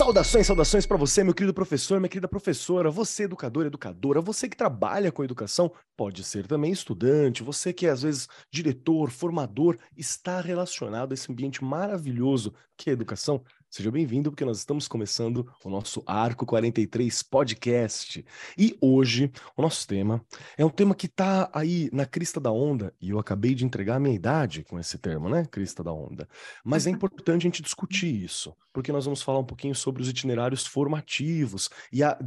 Saudações, saudações para você, meu querido professor, minha querida professora, você educador, educadora, você que trabalha com educação, pode ser também estudante, você que é às vezes diretor, formador, está relacionado a esse ambiente maravilhoso que é a educação. Seja bem-vindo, porque nós estamos começando o nosso Arco 43 podcast. E hoje, o nosso tema é um tema que está aí na crista da onda, e eu acabei de entregar a minha idade com esse termo, né? Crista da onda. Mas é importante a gente discutir isso, porque nós vamos falar um pouquinho sobre os itinerários formativos e a.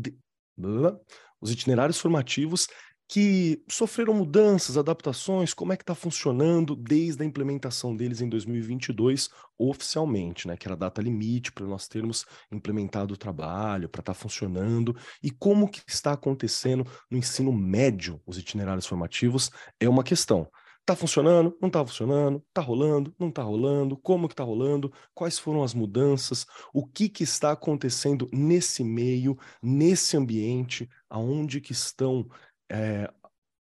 Os itinerários formativos que sofreram mudanças, adaptações, como é que está funcionando desde a implementação deles em 2022 oficialmente, né, que era a data limite para nós termos implementado o trabalho, para estar tá funcionando, e como que está acontecendo no ensino médio os itinerários formativos é uma questão. Tá funcionando? Não tá funcionando? Tá rolando? Não tá rolando? Como que tá rolando? Quais foram as mudanças? O que que está acontecendo nesse meio, nesse ambiente? Aonde que estão é,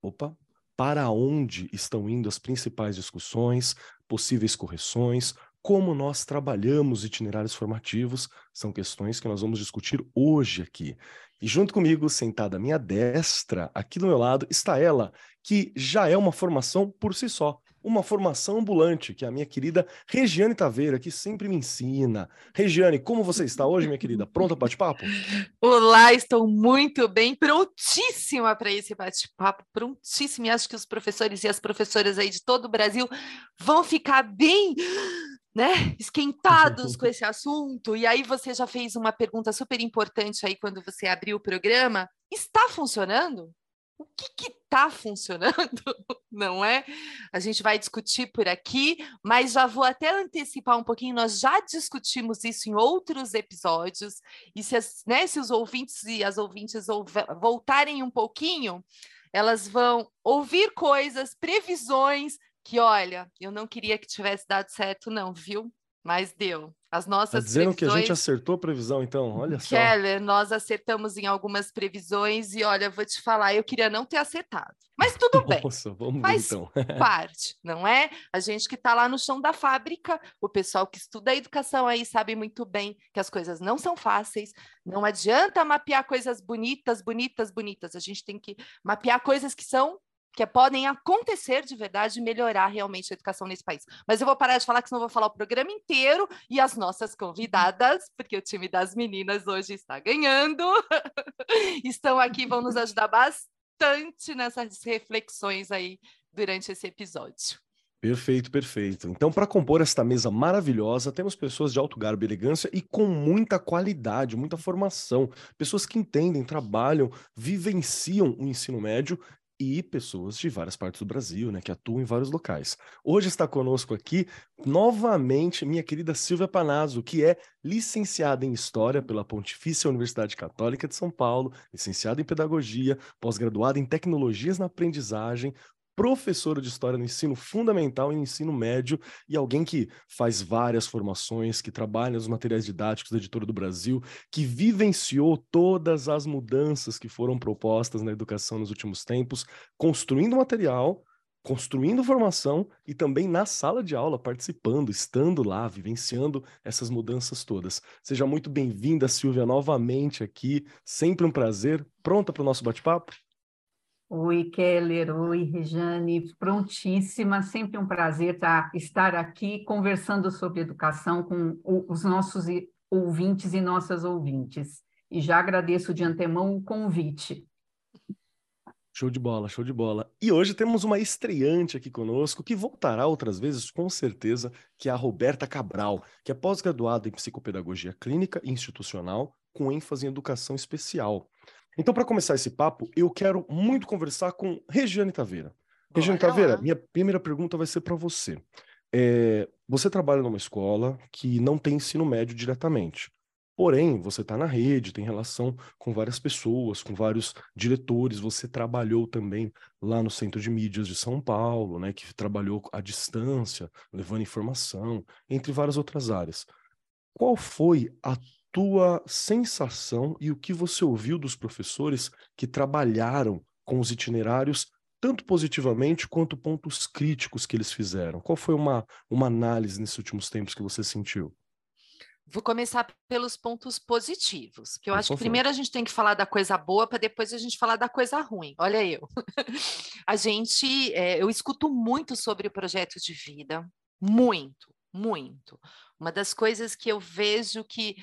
opa, para onde estão indo as principais discussões, possíveis correções, como nós trabalhamos itinerários formativos, são questões que nós vamos discutir hoje aqui. E junto comigo, sentada à minha destra, aqui do meu lado, está ela, que já é uma formação por si só uma formação ambulante, que é a minha querida Regiane Taveira, que sempre me ensina. Regiane, como você está hoje, minha querida? Pronta para bate-papo? Olá, estou muito bem, prontíssima para esse bate-papo, prontíssima. E acho que os professores e as professoras aí de todo o Brasil vão ficar bem né, esquentados com esse assunto. E aí você já fez uma pergunta super importante aí quando você abriu o programa. Está funcionando? O que está funcionando, não é? A gente vai discutir por aqui, mas já vou até antecipar um pouquinho, nós já discutimos isso em outros episódios, e se, as, né, se os ouvintes e as ouvintes voltarem um pouquinho, elas vão ouvir coisas, previsões, que olha, eu não queria que tivesse dado certo, não, viu? Mas deu. As tá nossas tá dizendo previsões... que a gente acertou a previsão, então, olha só. Keller, nós acertamos em algumas previsões e olha, vou te falar, eu queria não ter acertado. Mas tudo bem. Nossa, vamos Faz então. parte, não é? A gente que está lá no chão da fábrica, o pessoal que estuda a educação aí sabe muito bem que as coisas não são fáceis, não adianta mapear coisas bonitas, bonitas, bonitas. A gente tem que mapear coisas que são que podem acontecer de verdade e melhorar realmente a educação nesse país. Mas eu vou parar de falar, que senão eu vou falar o programa inteiro e as nossas convidadas, porque o time das meninas hoje está ganhando, estão aqui, vão nos ajudar bastante nessas reflexões aí durante esse episódio. Perfeito, perfeito. Então, para compor esta mesa maravilhosa, temos pessoas de alto garbo e elegância e com muita qualidade, muita formação, pessoas que entendem, trabalham, vivenciam o ensino médio e pessoas de várias partes do Brasil, né, que atuam em vários locais. Hoje está conosco aqui, novamente, minha querida Silvia Panazzo, que é licenciada em História pela Pontifícia Universidade Católica de São Paulo, licenciada em Pedagogia, pós-graduada em Tecnologias na Aprendizagem, professora de história no ensino fundamental e no ensino médio e alguém que faz várias formações, que trabalha nos materiais didáticos da Editora do Brasil, que vivenciou todas as mudanças que foram propostas na educação nos últimos tempos, construindo material, construindo formação e também na sala de aula, participando, estando lá, vivenciando essas mudanças todas. Seja muito bem-vinda, Silvia, novamente aqui. Sempre um prazer. Pronta para o nosso bate-papo? Oi, Keller. Oi, Rejane. Prontíssima. Sempre um prazer tá, estar aqui conversando sobre educação com os nossos ouvintes e nossas ouvintes. E já agradeço de antemão o convite. Show de bola, show de bola. E hoje temos uma estreante aqui conosco, que voltará outras vezes, com certeza, que é a Roberta Cabral, que é pós-graduada em psicopedagogia clínica e institucional, com ênfase em educação especial. Então, para começar esse papo, eu quero muito conversar com Regiane Taveira. Regiane Taveira, minha primeira pergunta vai ser para você. É, você trabalha numa escola que não tem ensino médio diretamente. Porém, você está na rede, tem relação com várias pessoas, com vários diretores. Você trabalhou também lá no Centro de Mídias de São Paulo, né, que trabalhou à distância, levando informação, entre várias outras áreas. Qual foi a tua sensação e o que você ouviu dos professores que trabalharam com os itinerários, tanto positivamente quanto pontos críticos que eles fizeram? Qual foi uma, uma análise nesses últimos tempos que você sentiu? Vou começar pelos pontos positivos, que eu acho que primeiro a gente tem que falar da coisa boa para depois a gente falar da coisa ruim. Olha eu. a gente, é, eu escuto muito sobre o projeto de vida, muito, muito. Uma das coisas que eu vejo que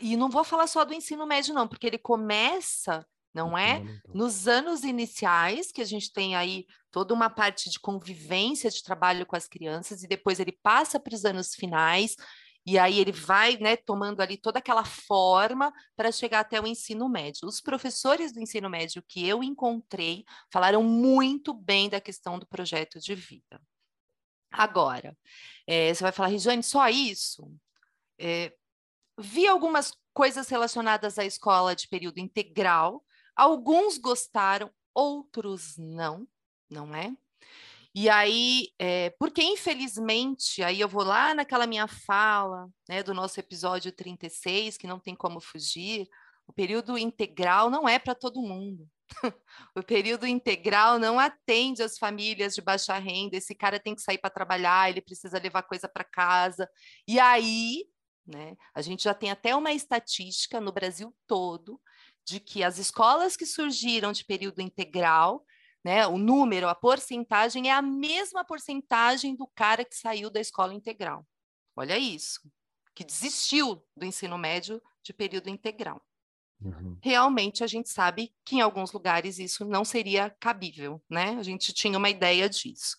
e não vou falar só do ensino médio não, porque ele começa não é? Nos anos iniciais, que a gente tem aí toda uma parte de convivência de trabalho com as crianças, e depois ele passa para os anos finais, e aí ele vai né, tomando ali toda aquela forma para chegar até o ensino médio. Os professores do ensino médio que eu encontrei falaram muito bem da questão do projeto de vida. Agora, é, você vai falar, Regiane, só isso? É, vi algumas coisas relacionadas à escola de período integral, alguns gostaram, outros não, não é? E aí, é, porque infelizmente, aí eu vou lá naquela minha fala, né, do nosso episódio 36, que não tem como fugir, o período integral não é para todo mundo. o período integral não atende as famílias de baixa renda. Esse cara tem que sair para trabalhar, ele precisa levar coisa para casa. E aí, né, a gente já tem até uma estatística no Brasil todo de que as escolas que surgiram de período integral né? O número, a porcentagem é a mesma porcentagem do cara que saiu da escola integral. Olha isso, que desistiu do ensino médio de período integral. Uhum. Realmente a gente sabe que em alguns lugares isso não seria cabível, né? A gente tinha uma ideia disso.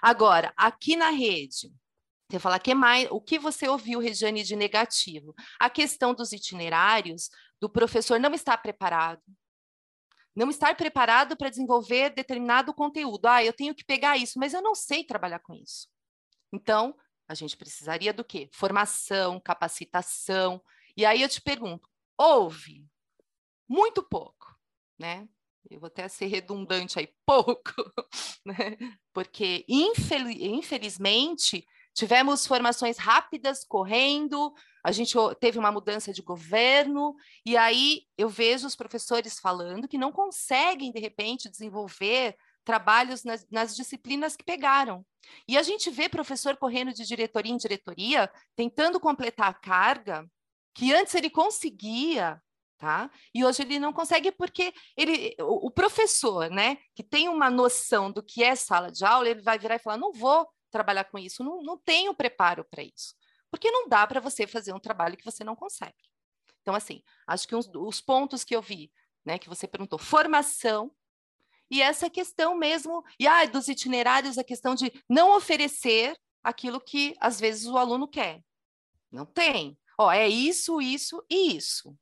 Agora, aqui na rede, você fala que mais, o que você ouviu, Regiane, de negativo? A questão dos itinerários, do professor não estar preparado, não estar preparado para desenvolver determinado conteúdo. Ah, eu tenho que pegar isso, mas eu não sei trabalhar com isso. Então, a gente precisaria do quê? Formação, capacitação. E aí eu te pergunto, houve? Muito pouco, né? Eu vou até ser redundante aí, pouco, né? Porque, infelizmente, tivemos formações rápidas correndo, a gente teve uma mudança de governo, e aí eu vejo os professores falando que não conseguem, de repente, desenvolver trabalhos nas, nas, disciplinas que pegaram. E a gente vê professor correndo de diretoria em diretoria, tentando completar a carga, que antes ele conseguia, tá? E hoje ele não consegue porque ele, o, o professor, né, que tem uma noção do que é sala de aula, ele vai virar e falar: não vou trabalhar com isso, não, não tenho preparo para isso. Porque não dá para você fazer um trabalho que você não consegue. Então, assim, acho que uns, os pontos que eu vi, né, que você perguntou, formação, e essa questão mesmo, e ah, dos itinerários, a questão de não oferecer aquilo que às vezes o aluno quer. Não tem. Ó, é isso, isso e isso.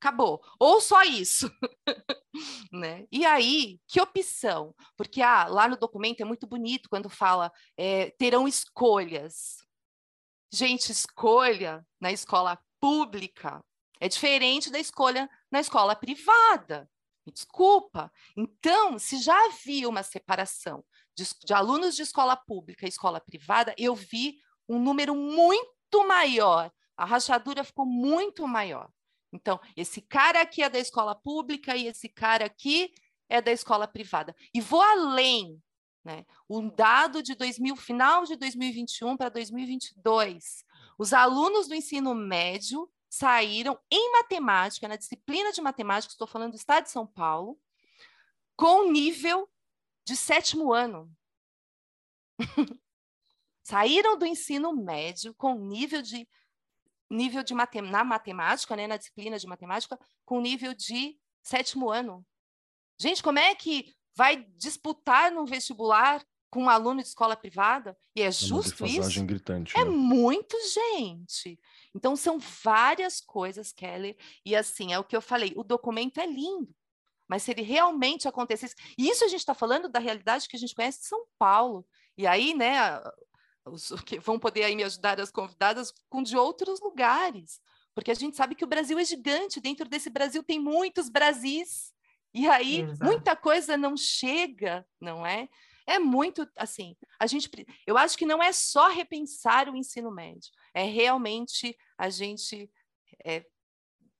Acabou. Ou só isso. né? E aí, que opção? Porque ah, lá no documento é muito bonito quando fala é, terão escolhas. Gente, escolha na escola pública é diferente da escolha na escola privada. Desculpa. Então, se já havia uma separação de, de alunos de escola pública e escola privada, eu vi um número muito maior. A rachadura ficou muito maior. Então, esse cara aqui é da escola pública e esse cara aqui é da escola privada. E vou além. Né? Um dado de 2000, final de 2021 para 2022. Os alunos do ensino médio saíram em matemática, na disciplina de matemática, estou falando do estado de São Paulo, com nível de sétimo ano. saíram do ensino médio com nível de nível de matem na matemática, né, na disciplina de matemática, com nível de sétimo ano. Gente, como é que vai disputar no vestibular com um aluno de escola privada? E é, é justo isso? Gritante, é né? muito, gente. Então, são várias coisas, Kelly. E assim, é o que eu falei, o documento é lindo. Mas se ele realmente acontecesse... E isso a gente está falando da realidade que a gente conhece de São Paulo. E aí, né, os, que vão poder aí me ajudar as convidadas com de outros lugares. Porque a gente sabe que o Brasil é gigante, dentro desse Brasil tem muitos Brasis. E aí, Exato. muita coisa não chega, não é? É muito assim, a gente eu acho que não é só repensar o ensino médio, é realmente a gente é,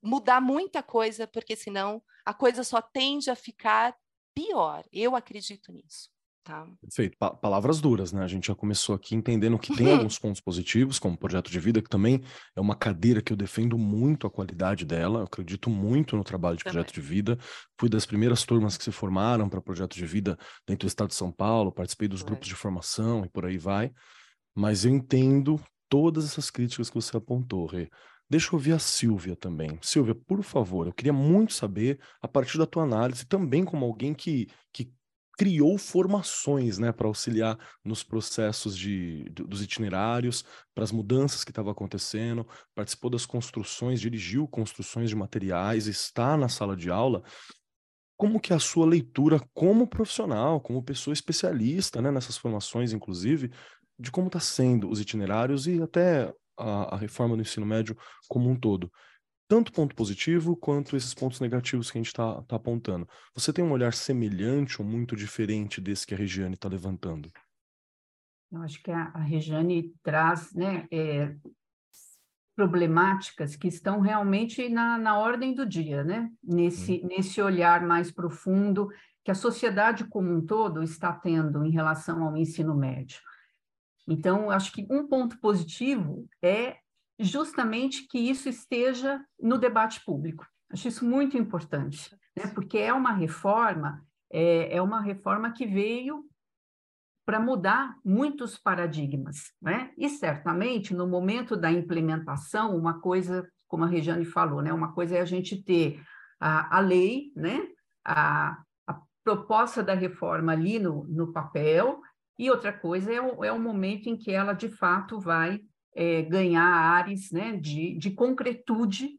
mudar muita coisa, porque senão a coisa só tende a ficar pior. Eu acredito nisso. Tá. Perfeito. Pa palavras duras, né? A gente já começou aqui entendendo que tem alguns pontos positivos, como o projeto de vida, que também é uma cadeira que eu defendo muito a qualidade dela. Eu acredito muito no trabalho de projeto de vida. Fui das primeiras turmas que se formaram para projeto de vida dentro do estado de São Paulo, participei dos grupos de formação e por aí vai. Mas eu entendo todas essas críticas que você apontou, Rê. Deixa eu ouvir a Silvia também. Silvia, por favor, eu queria muito saber, a partir da tua análise, também como alguém que, que criou formações né, para auxiliar nos processos de, dos itinerários, para as mudanças que estavam acontecendo, participou das construções, dirigiu construções de materiais, está na sala de aula. Como que é a sua leitura como profissional, como pessoa especialista né, nessas formações, inclusive, de como está sendo os itinerários e até a, a reforma do ensino médio como um todo? Tanto ponto positivo quanto esses pontos negativos que a gente está tá apontando. Você tem um olhar semelhante ou muito diferente desse que a Regiane está levantando? Eu acho que a, a Regiane traz né, é, problemáticas que estão realmente na, na ordem do dia, né? nesse, hum. nesse olhar mais profundo que a sociedade como um todo está tendo em relação ao ensino médio. Então, acho que um ponto positivo é justamente que isso esteja no debate público. Acho isso muito importante, né? porque é uma reforma, é, é uma reforma que veio para mudar muitos paradigmas, né? E certamente no momento da implementação, uma coisa, como a Regiane falou, né? Uma coisa é a gente ter a, a lei, né? A, a proposta da reforma ali no, no papel, e outra coisa é o, é o momento em que ela de fato vai é, ganhar ares né, de, de concretude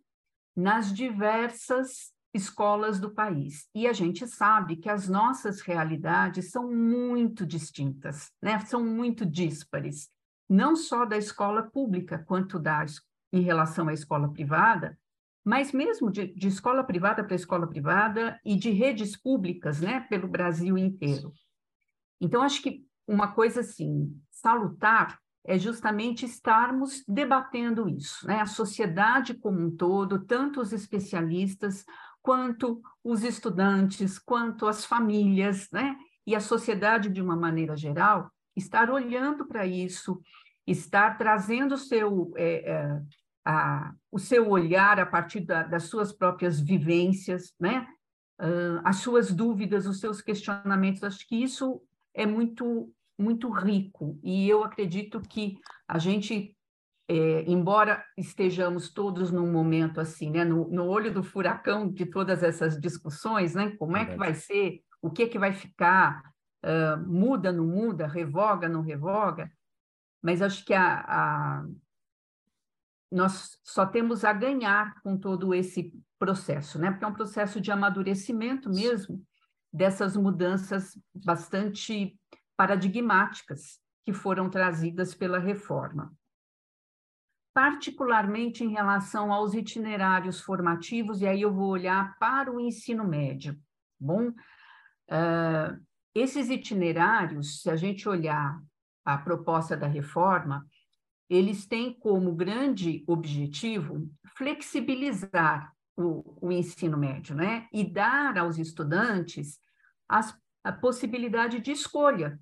nas diversas escolas do país. E a gente sabe que as nossas realidades são muito distintas, né? são muito díspares, não só da escola pública, quanto da, em relação à escola privada, mas mesmo de, de escola privada para escola privada e de redes públicas né, pelo Brasil inteiro. Então, acho que uma coisa assim, salutar é justamente estarmos debatendo isso, né? A sociedade como um todo, tanto os especialistas quanto os estudantes, quanto as famílias, né? E a sociedade de uma maneira geral, estar olhando para isso, estar trazendo o seu é, é, a, o seu olhar a partir da, das suas próprias vivências, né? Uh, as suas dúvidas, os seus questionamentos. Acho que isso é muito muito rico. E eu acredito que a gente, é, embora estejamos todos num momento assim, né, no, no, olho do furacão de todas essas discussões, né, como é que vai ser, o que é que vai ficar, uh, muda, não muda, revoga, não revoga, mas acho que a, a, nós só temos a ganhar com todo esse processo, né, porque é um processo de amadurecimento mesmo dessas mudanças bastante paradigmáticas que foram trazidas pela reforma. Particularmente em relação aos itinerários formativos, e aí eu vou olhar para o ensino médio. Bom, uh, esses itinerários, se a gente olhar a proposta da reforma, eles têm como grande objetivo flexibilizar o, o ensino médio, né? E dar aos estudantes as, a possibilidade de escolha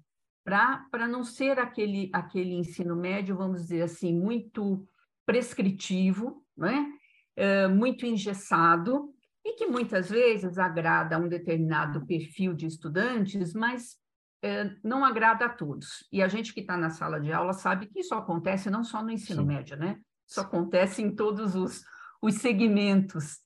para não ser aquele, aquele ensino médio, vamos dizer assim, muito prescritivo, né? É, muito engessado, e que muitas vezes agrada a um determinado perfil de estudantes, mas é, não agrada a todos. E a gente que está na sala de aula sabe que isso acontece não só no ensino Sim. médio, né? Isso acontece em todos os, os segmentos.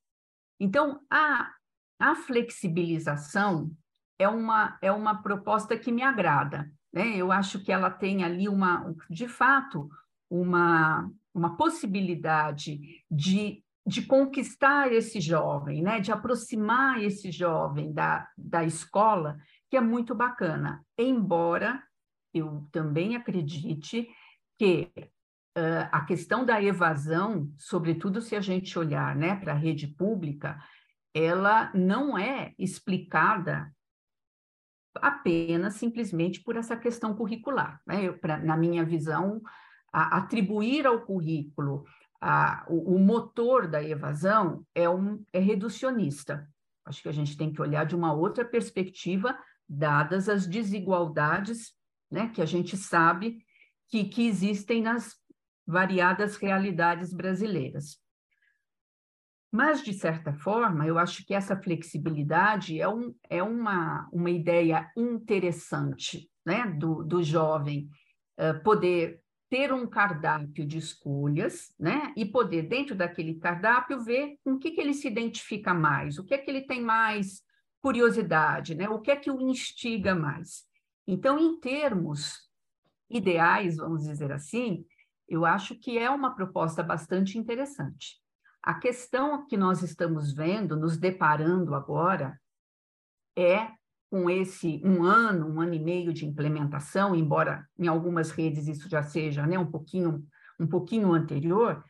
Então, a, a flexibilização é uma, é uma proposta que me agrada. Né? Eu acho que ela tem ali uma, de fato, uma, uma possibilidade de, de conquistar esse jovem, né? de aproximar esse jovem da, da escola, que é muito bacana. Embora eu também acredite que uh, a questão da evasão, sobretudo se a gente olhar né, para a rede pública, ela não é explicada apenas simplesmente por essa questão curricular. Né? Eu, pra, na minha visão, a, atribuir ao currículo a, o, o, motor da evasão é, um, é reducionista. Acho que a gente tem que olhar de uma outra perspectiva, dadas as desigualdades né, que a gente sabe que, que existem nas variadas realidades brasileiras. Mas, de certa forma, eu acho que essa flexibilidade é, um, é uma, uma ideia interessante né, do, do jovem uh, poder ter um cardápio de escolhas, né, e poder, dentro daquele cardápio, ver com o que, que ele se identifica mais, o que é que ele tem mais curiosidade, né, o que é que o instiga mais. Então, em termos ideais, vamos dizer assim, eu acho que é uma proposta bastante interessante. A questão que nós estamos vendo, nos deparando agora, é com esse um ano, um ano e meio de implementação, embora em algumas redes isso já seja né, um pouquinho um pouquinho anterior,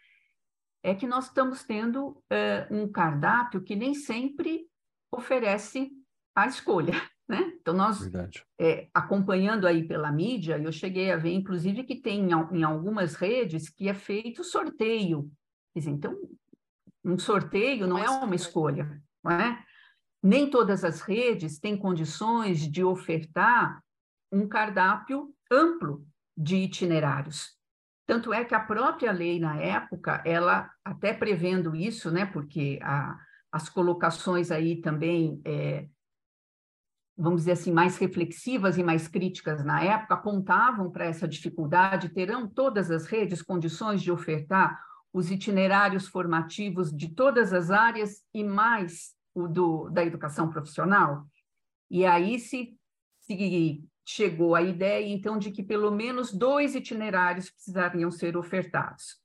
é que nós estamos tendo uh, um cardápio que nem sempre oferece a escolha. Né? Então, nós, é, acompanhando aí pela mídia, eu cheguei a ver, inclusive, que tem em, algumas redes que é feito sorteio. Dizer, então, um sorteio não é uma escolha, não é? Nem todas as redes têm condições de ofertar um cardápio amplo de itinerários. Tanto é que a própria lei, na época, ela até prevendo isso, né, porque a, as colocações aí também, é, vamos dizer assim, mais reflexivas e mais críticas na época, apontavam para essa dificuldade, terão todas as redes condições de ofertar os itinerários formativos de todas as áreas e mais o do, da educação profissional. E aí se, se chegou a ideia, então, de que pelo menos dois itinerários precisariam ser ofertados.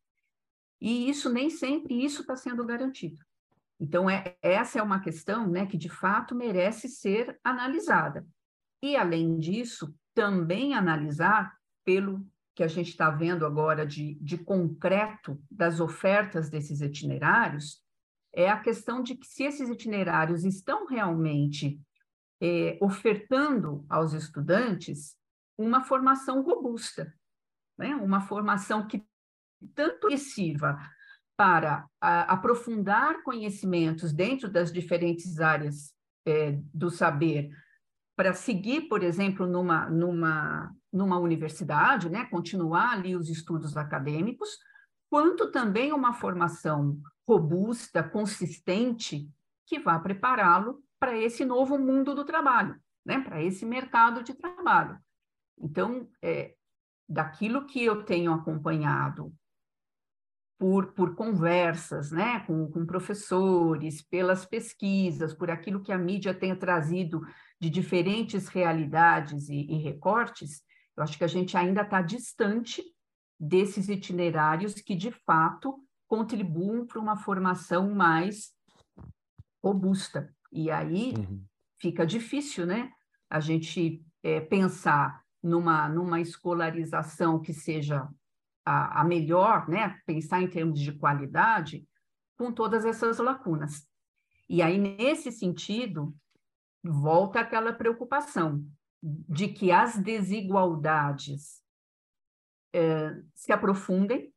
E isso nem sempre isso está sendo garantido. Então, é, essa é uma questão né, que, de fato, merece ser analisada. E, além disso, também analisar pelo que a gente está vendo agora de, de concreto das ofertas desses itinerários é a questão de que se esses itinerários estão realmente é, ofertando aos estudantes uma formação robusta, né? uma formação que tanto sirva para a, aprofundar conhecimentos dentro das diferentes áreas é, do saber, para seguir, por exemplo, numa, numa, numa universidade, né, continuar ali os estudos acadêmicos, quanto também uma formação robusta, consistente, que vá prepará-lo para esse novo mundo do trabalho, né, para esse mercado de trabalho. Então, é, daquilo que eu tenho acompanhado por, por conversas né, com, com professores, pelas pesquisas, por aquilo que a mídia tenha trazido de diferentes realidades e, e recortes, eu acho que a gente ainda está distante desses itinerários que, de fato, contribuam para uma formação mais robusta. E aí uhum. fica difícil, né? A gente é, pensar numa, numa escolarização que seja a, a melhor, né? Pensar em termos de qualidade, com todas essas lacunas. E aí, nesse sentido, volta aquela preocupação de que as desigualdades é, se aprofundem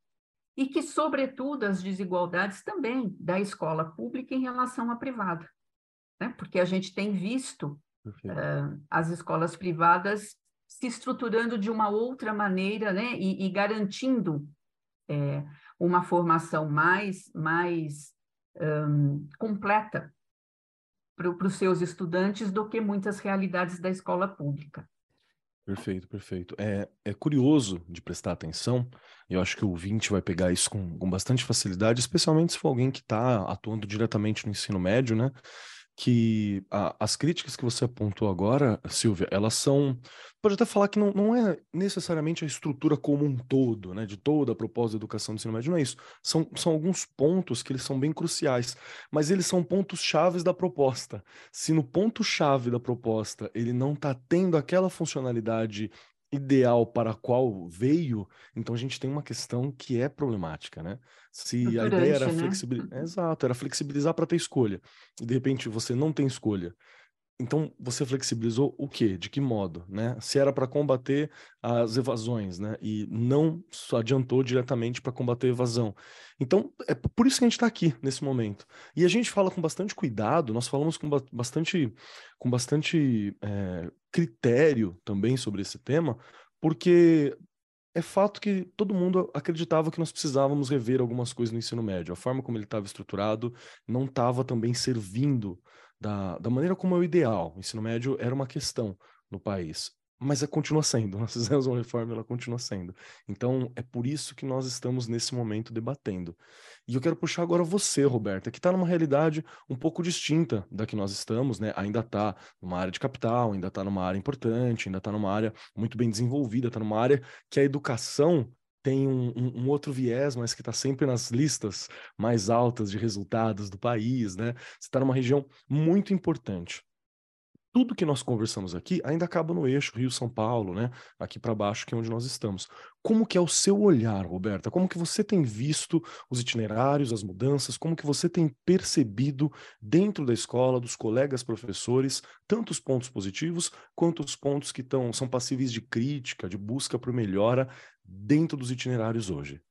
e que, sobretudo, as desigualdades também da escola pública em relação à privada, né? porque a gente tem visto é, as escolas privadas se estruturando de uma outra maneira né? e, e garantindo é, uma formação mais, mais um, completa para os seus estudantes do que muitas realidades da escola pública. Perfeito, perfeito. É, é curioso de prestar atenção, eu acho que o ouvinte vai pegar isso com, com bastante facilidade, especialmente se for alguém que está atuando diretamente no ensino médio, né? Que a, as críticas que você apontou agora, Silvia, elas são. Pode até falar que não, não é necessariamente a estrutura como um todo, né? De toda a proposta de educação do ensino médio, não é isso. São, são alguns pontos que eles são bem cruciais, mas eles são pontos chaves da proposta. Se no ponto-chave da proposta ele não está tendo aquela funcionalidade ideal para a qual veio, então a gente tem uma questão que é problemática, né? Se a ideia era né? flexibilizar, uhum. exato, era flexibilizar para ter escolha, e de repente você não tem escolha, então você flexibilizou o quê? De que modo, né? Se era para combater as evasões, né? E não só adiantou diretamente para combater a evasão. Então é por isso que a gente está aqui nesse momento. E a gente fala com bastante cuidado. Nós falamos com bastante, com bastante é, critério também sobre esse tema, porque é fato que todo mundo acreditava que nós precisávamos rever algumas coisas no ensino médio. A forma como ele estava estruturado não estava também servindo da, da maneira como é o ideal. O ensino médio era uma questão no país, mas é, continua sendo. Nós fizemos uma reforma, ela continua sendo. Então, é por isso que nós estamos nesse momento debatendo. E eu quero puxar agora você, Roberta, que está numa realidade um pouco distinta da que nós estamos, né? Ainda está numa área de capital, ainda está numa área importante, ainda está numa área muito bem desenvolvida, está numa área que a educação tem um, um, um, outro viés, mas que está sempre nas listas mais altas de resultados do país, né? Você está numa região muito importante. Tudo que nós conversamos aqui ainda acaba no eixo Rio-São Paulo, né? Aqui para baixo, que é onde nós estamos. Como que é o seu olhar, Roberta? Como que você tem visto os itinerários, as mudanças? Como que você tem percebido dentro da escola, dos colegas professores, tanto os pontos positivos quanto os pontos que tão, são passíveis de crítica, de busca por melhora dentro dos itinerários hoje?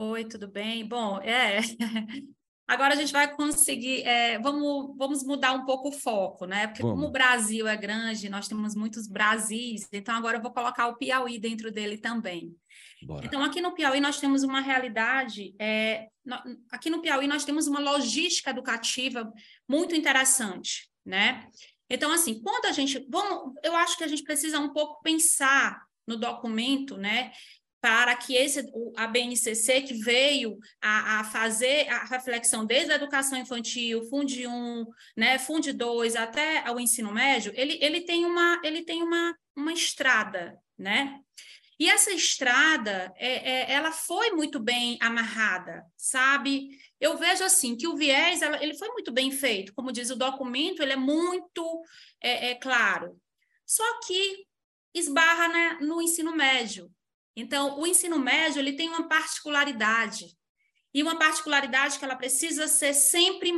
Oi, tudo bem? Bom, é. Agora a gente vai conseguir. É, vamos, vamos mudar um pouco o foco, né? Porque vamos. como o Brasil é grande, nós temos muitos Brasis, então agora eu vou colocar o Piauí dentro dele também. Bora. Então, aqui no Piauí nós temos uma realidade. É, aqui no Piauí nós temos uma logística educativa muito interessante, né? Então, assim, quando a gente. Vamos, eu acho que a gente precisa um pouco pensar no documento, né, para que esse, a BNCC, que veio a, a, fazer a reflexão desde a educação infantil, Fundi 1, né, Fundi 2, até o ensino médio, ele, ele tem, uma, ele tem uma, uma estrada, né? E essa estrada, é, é, ela foi muito bem amarrada, sabe? Eu vejo assim que o viés, ela, ele foi muito bem feito, como diz o documento, ele é muito é, é claro. Só que esbarra né, no ensino médio. Então, o ensino médio ele tem uma particularidade e uma particularidade que ela precisa ser sempre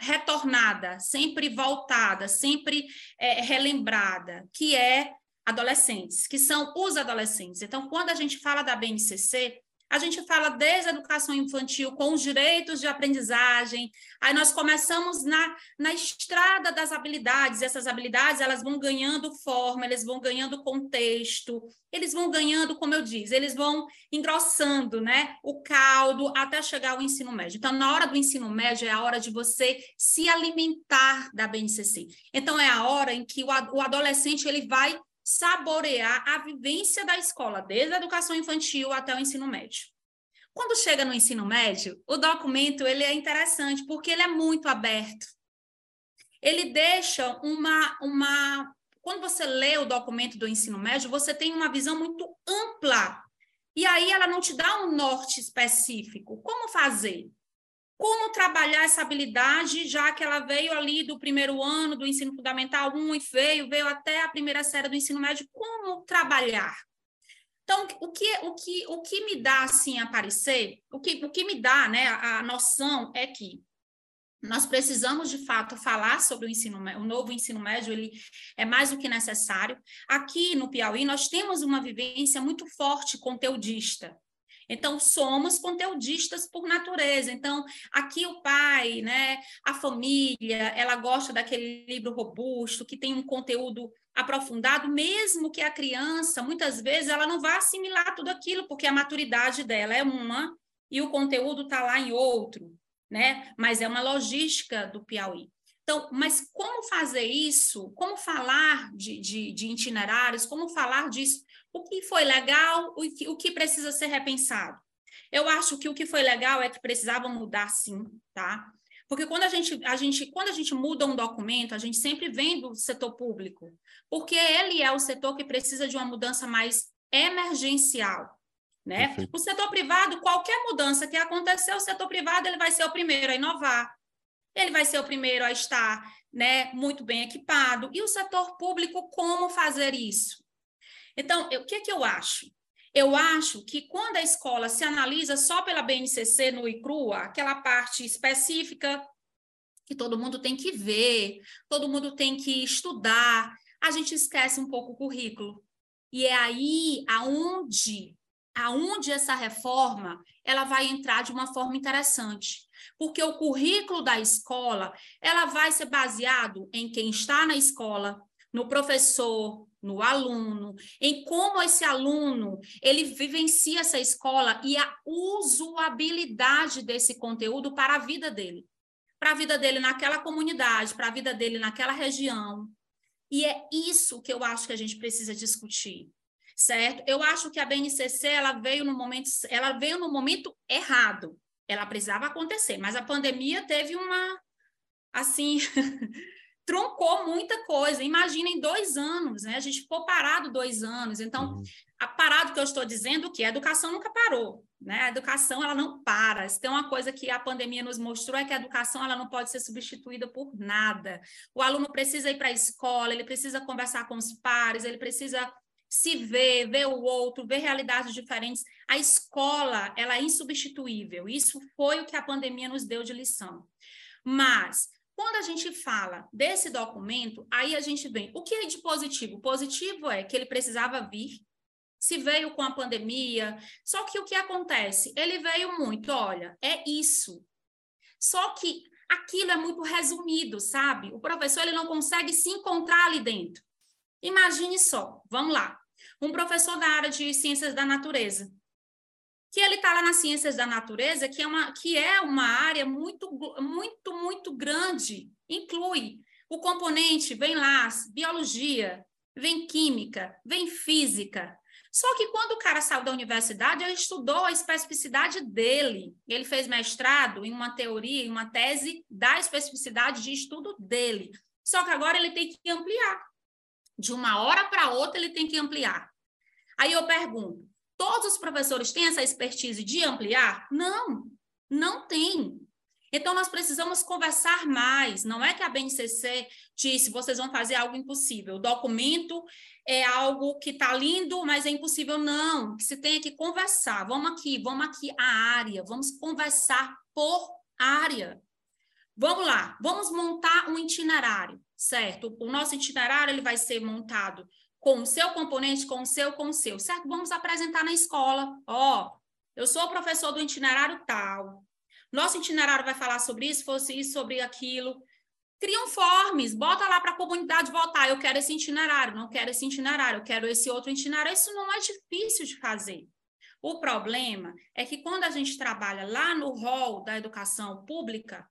retornada, sempre voltada, sempre é, relembrada, que é adolescentes, que são os adolescentes. Então, quando a gente fala da BNCC, a gente fala desde a educação infantil com os direitos de aprendizagem, aí nós começamos na, na estrada das habilidades, essas habilidades elas vão ganhando forma, eles vão ganhando contexto, eles vão ganhando, como eu disse, eles vão engrossando né, o caldo até chegar ao ensino médio. Então, na hora do ensino médio é a hora de você se alimentar da BNCC. Então, é a hora em que o, o adolescente ele vai saborear a vivência da escola, desde a educação infantil até o ensino médio. Quando chega no ensino médio, o documento ele é interessante porque ele é muito aberto. Ele deixa uma uma quando você lê o documento do ensino médio, você tem uma visão muito ampla. E aí ela não te dá um norte específico. Como fazer? Como trabalhar essa habilidade, já que ela veio ali do primeiro ano do ensino fundamental 1 e veio, veio até a primeira série do ensino médio, como trabalhar? Então, o que, o que, o que me dá assim a o que, o que me dá né, a, a noção é que nós precisamos de fato falar sobre o ensino o novo ensino médio, ele é mais do que necessário. Aqui no Piauí nós temos uma vivência muito forte conteudista. Então, somos conteudistas por natureza. Então, aqui o pai, né, a família, ela gosta daquele livro robusto, que tem um conteúdo aprofundado, mesmo que a criança, muitas vezes, ela não vá assimilar tudo aquilo, porque a maturidade dela é uma e o conteúdo está lá em outro, né? Mas é uma logística do Piauí. Então, mas como fazer isso? Como falar de, de, de itinerários? Como falar disso? O que foi legal, o que, o que precisa ser repensado. Eu acho que o que foi legal é que precisava mudar sim, tá? Porque quando a gente, a gente, quando a gente muda um documento, a gente sempre vem do setor público, porque ele é o setor que precisa de uma mudança mais emergencial, né? Perfeito. O setor privado, qualquer mudança que acontecer, o setor privado ele vai ser o primeiro a inovar, ele vai ser o primeiro a estar, né, muito bem equipado. E o setor público, como fazer isso? Então, o que, é que eu acho? Eu acho que quando a escola se analisa só pela BNCC no ICRUA, aquela parte específica que todo mundo tem que ver, todo mundo tem que estudar, a gente esquece um pouco o currículo. E é aí aonde, aonde essa reforma ela vai entrar de uma forma interessante. Porque o currículo da escola, ela vai ser baseado em quem está na escola, no professor, no aluno, em como esse aluno ele vivencia essa escola e a usabilidade desse conteúdo para a vida dele, para a vida dele naquela comunidade, para a vida dele naquela região. E é isso que eu acho que a gente precisa discutir, certo? Eu acho que a BNCC ela veio no momento, ela veio no momento errado. Ela precisava acontecer, mas a pandemia teve uma assim truncou muita coisa. Imaginem dois anos, né? A gente ficou parado dois anos. Então, uhum. a parado que eu estou dizendo que a educação nunca parou, né? A educação ela não para. Se tem uma coisa que a pandemia nos mostrou é que a educação ela não pode ser substituída por nada. O aluno precisa ir para a escola, ele precisa conversar com os pares, ele precisa se ver, ver o outro, ver realidades diferentes. A escola, ela é insubstituível. Isso foi o que a pandemia nos deu de lição. Mas quando a gente fala desse documento, aí a gente vem. O que é de positivo? Positivo é que ele precisava vir, se veio com a pandemia. Só que o que acontece? Ele veio muito, olha, é isso. Só que aquilo é muito resumido, sabe? O professor ele não consegue se encontrar ali dentro. Imagine só, vamos lá. Um professor da área de ciências da natureza que ele está lá nas ciências da natureza, que é uma, que é uma área muito, muito, muito grande, inclui o componente, vem lá, biologia, vem química, vem física. Só que quando o cara saiu da universidade, ele estudou a especificidade dele. Ele fez mestrado em uma teoria, em uma tese da especificidade de estudo dele. Só que agora ele tem que ampliar. De uma hora para outra, ele tem que ampliar. Aí eu pergunto: Todos os professores têm essa expertise de ampliar? Não, não tem. Então, nós precisamos conversar mais. Não é que a BNCC disse, vocês vão fazer algo impossível. O documento é algo que está lindo, mas é impossível. Não, que se tem que conversar. Vamos aqui, vamos aqui a área. Vamos conversar por área. Vamos lá, vamos montar um itinerário, certo? O nosso itinerário ele vai ser montado com o seu componente, com o seu, com o seu, certo? Vamos apresentar na escola. Ó, oh, eu sou o professor do itinerário tal. Nosso itinerário vai falar sobre isso, fosse isso, sobre aquilo. Cria um forms, bota lá para a comunidade votar. Eu quero esse itinerário, não quero esse itinerário, eu quero esse outro itinerário. Isso não é difícil de fazer. O problema é que quando a gente trabalha lá no rol da educação pública,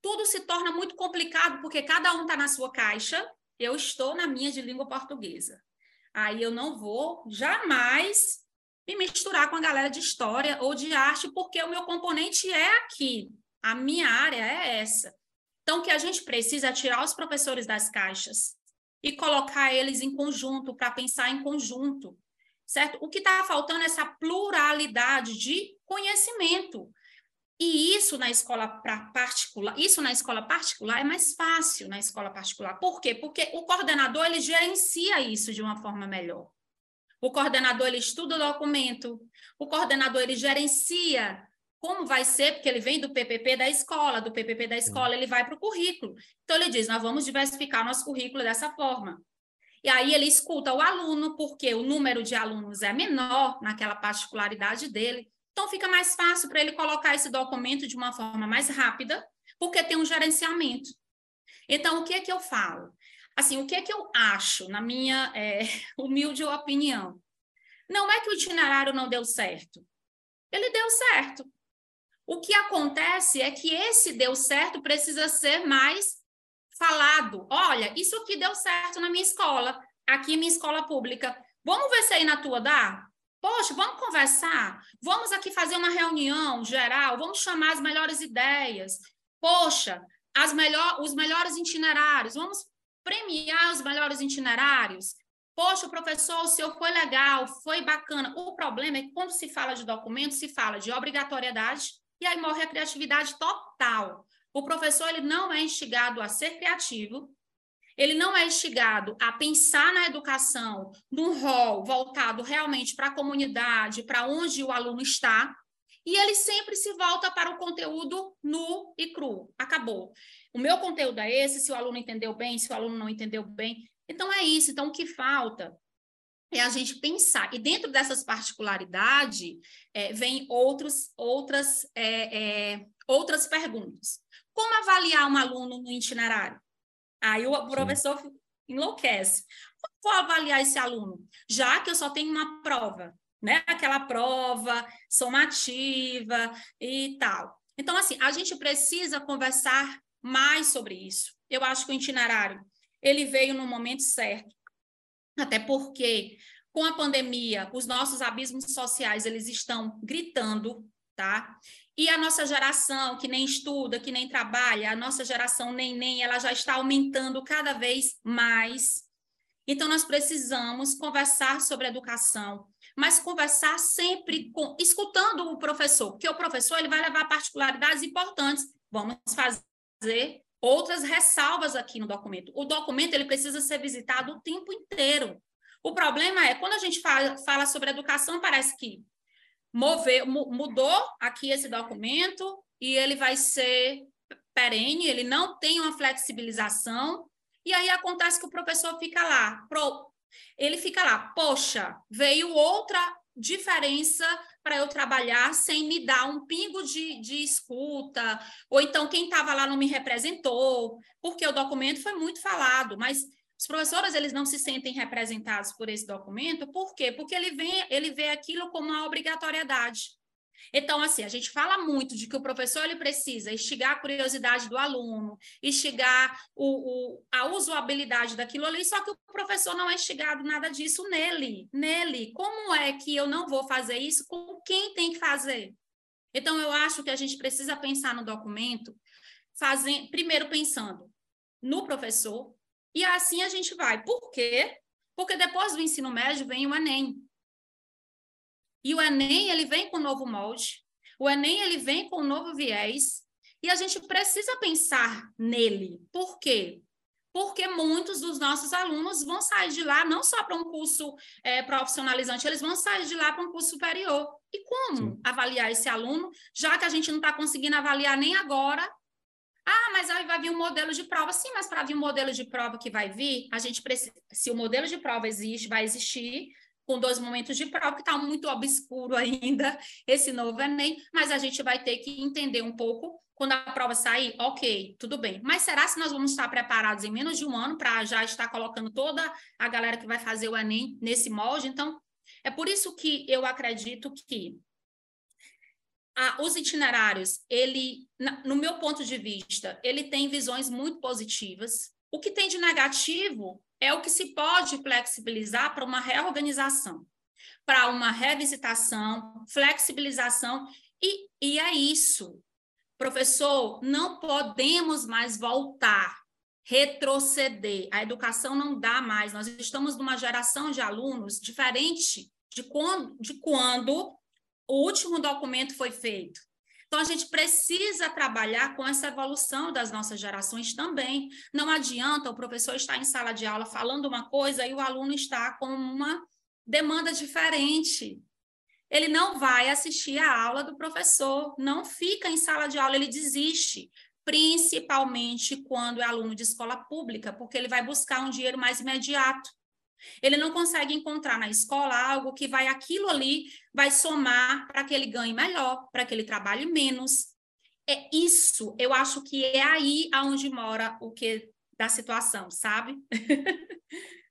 tudo se torna muito complicado, porque cada um está na sua caixa, eu estou na minha de língua portuguesa. Aí eu não vou jamais me misturar com a galera de história ou de arte, porque o meu componente é aqui. A minha área é essa. Então, o que a gente precisa é tirar os professores das caixas e colocar eles em conjunto, para pensar em conjunto, certo? O que está faltando é essa pluralidade de conhecimento. E isso na escola particular, isso na escola particular é mais fácil na escola particular. Por quê? Porque o coordenador ele gerencia isso de uma forma melhor. O coordenador ele estuda o documento, o coordenador ele gerencia como vai ser, porque ele vem do PPP da escola, do PPP da escola ele vai para o currículo. Então ele diz, nós vamos diversificar nosso currículo dessa forma. E aí ele escuta o aluno, porque o número de alunos é menor naquela particularidade dele. Então, fica mais fácil para ele colocar esse documento de uma forma mais rápida, porque tem um gerenciamento. Então, o que é que eu falo? Assim, o que é que eu acho, na minha é, humilde opinião? Não é que o itinerário não deu certo. Ele deu certo. O que acontece é que esse deu certo precisa ser mais falado. Olha, isso aqui deu certo na minha escola, aqui minha escola pública. Vamos ver se aí na tua dá? Poxa, vamos conversar, vamos aqui fazer uma reunião geral, vamos chamar as melhores ideias. Poxa, as melhor, os melhores itinerários, vamos premiar os melhores itinerários. Poxa, professor, o seu foi legal, foi bacana. O problema é que quando se fala de documento, se fala de obrigatoriedade e aí morre a criatividade total. O professor ele não é instigado a ser criativo, ele não é instigado a pensar na educação num rol voltado realmente para a comunidade, para onde o aluno está. e ele sempre se volta para o conteúdo nu e cru. Acabou. O meu conteúdo é esse, se o aluno entendeu bem, se o aluno não entendeu bem. Então é isso. Então o que falta é a gente pensar. E dentro dessas particularidades, é, vem outros, outras, é, é, outras perguntas. Como avaliar um aluno no itinerário? Aí o professor Sim. enlouquece. Como vou avaliar esse aluno? Já que eu só tenho uma prova, né? Aquela prova somativa e tal. Então, assim, a gente precisa conversar mais sobre isso. Eu acho que o itinerário ele veio no momento certo. Até porque com a pandemia, os nossos abismos sociais eles estão gritando, tá? E a nossa geração que nem estuda, que nem trabalha, a nossa geração nem nem, ela já está aumentando cada vez mais. Então nós precisamos conversar sobre educação, mas conversar sempre com, escutando o professor, porque o professor ele vai levar particularidades importantes. Vamos fazer outras ressalvas aqui no documento. O documento ele precisa ser visitado o tempo inteiro. O problema é quando a gente fala, fala sobre educação, parece que mover, mudou aqui esse documento e ele vai ser perene, ele não tem uma flexibilização, e aí acontece que o professor fica lá, pro, ele fica lá, poxa, veio outra diferença para eu trabalhar sem me dar um pingo de, de escuta, ou então quem estava lá não me representou, porque o documento foi muito falado, mas os professores eles não se sentem representados por esse documento, por quê? Porque ele, vem, ele vê aquilo como uma obrigatoriedade. Então, assim, a gente fala muito de que o professor ele precisa instigar a curiosidade do aluno, instigar o, o, a usabilidade daquilo ali, só que o professor não é instigado nada disso nele. Nele. Como é que eu não vou fazer isso com quem tem que fazer? Então, eu acho que a gente precisa pensar no documento, fazendo, primeiro pensando no professor, e assim a gente vai. Por quê? Porque depois do ensino médio vem o Enem. E o Enem, ele vem com um novo molde, o Enem, ele vem com um novo viés, e a gente precisa pensar nele. Por quê? Porque muitos dos nossos alunos vão sair de lá não só para um curso é, profissionalizante, eles vão sair de lá para um curso superior. E como Sim. avaliar esse aluno, já que a gente não está conseguindo avaliar nem agora? Ah, mas aí vai vir um modelo de prova. Sim, mas para vir um modelo de prova que vai vir, a gente precisa. Se o modelo de prova existe, vai existir, com dois momentos de prova, que está muito obscuro ainda esse novo Enem, mas a gente vai ter que entender um pouco quando a prova sair, ok, tudo bem. Mas será que nós vamos estar preparados em menos de um ano para já estar colocando toda a galera que vai fazer o Enem nesse molde? Então, é por isso que eu acredito que a, os itinerários, ele, na, no meu ponto de vista, ele tem visões muito positivas. O que tem de negativo é o que se pode flexibilizar para uma reorganização, para uma revisitação, flexibilização, e, e é isso. Professor, não podemos mais voltar, retroceder. A educação não dá mais. Nós estamos numa geração de alunos diferente de quando, de quando o último documento foi feito. Então, a gente precisa trabalhar com essa evolução das nossas gerações também. Não adianta o professor estar em sala de aula falando uma coisa e o aluno estar com uma demanda diferente. Ele não vai assistir a aula do professor, não fica em sala de aula, ele desiste, principalmente quando é aluno de escola pública, porque ele vai buscar um dinheiro mais imediato. Ele não consegue encontrar na escola algo que vai aquilo ali vai somar para que ele ganhe melhor, para que ele trabalhe menos. É isso, eu acho que é aí aonde mora o que da situação, sabe?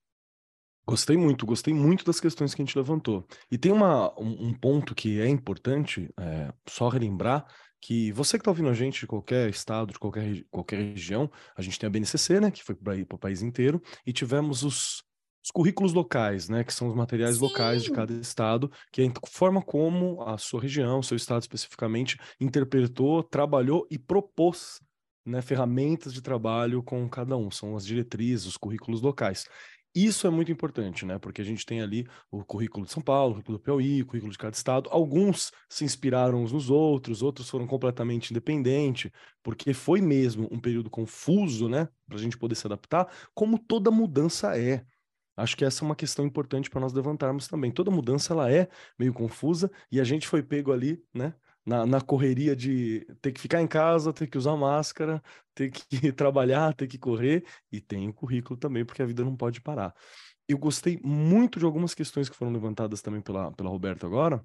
Gostei muito, gostei muito das questões que a gente levantou. E tem uma, um, um ponto que é importante, é, só relembrar, que você que está ouvindo a gente de qualquer estado, de qualquer, qualquer região, a gente tem a BNCC, né, que foi para o país inteiro, e tivemos os os currículos locais, né, que são os materiais Sim. locais de cada estado, que é a forma como a sua região, seu estado especificamente, interpretou, trabalhou e propôs né, ferramentas de trabalho com cada um, são as diretrizes, os currículos locais. Isso é muito importante, né? Porque a gente tem ali o currículo de São Paulo, o currículo do Piauí, o currículo de cada estado. Alguns se inspiraram uns nos outros, outros foram completamente independentes, porque foi mesmo um período confuso, né? Para a gente poder se adaptar, como toda mudança é. Acho que essa é uma questão importante para nós levantarmos também. Toda mudança ela é meio confusa e a gente foi pego ali, né, na, na correria de ter que ficar em casa, ter que usar máscara, ter que trabalhar, ter que correr, e tem o currículo também, porque a vida não pode parar. Eu gostei muito de algumas questões que foram levantadas também pela, pela Roberta agora,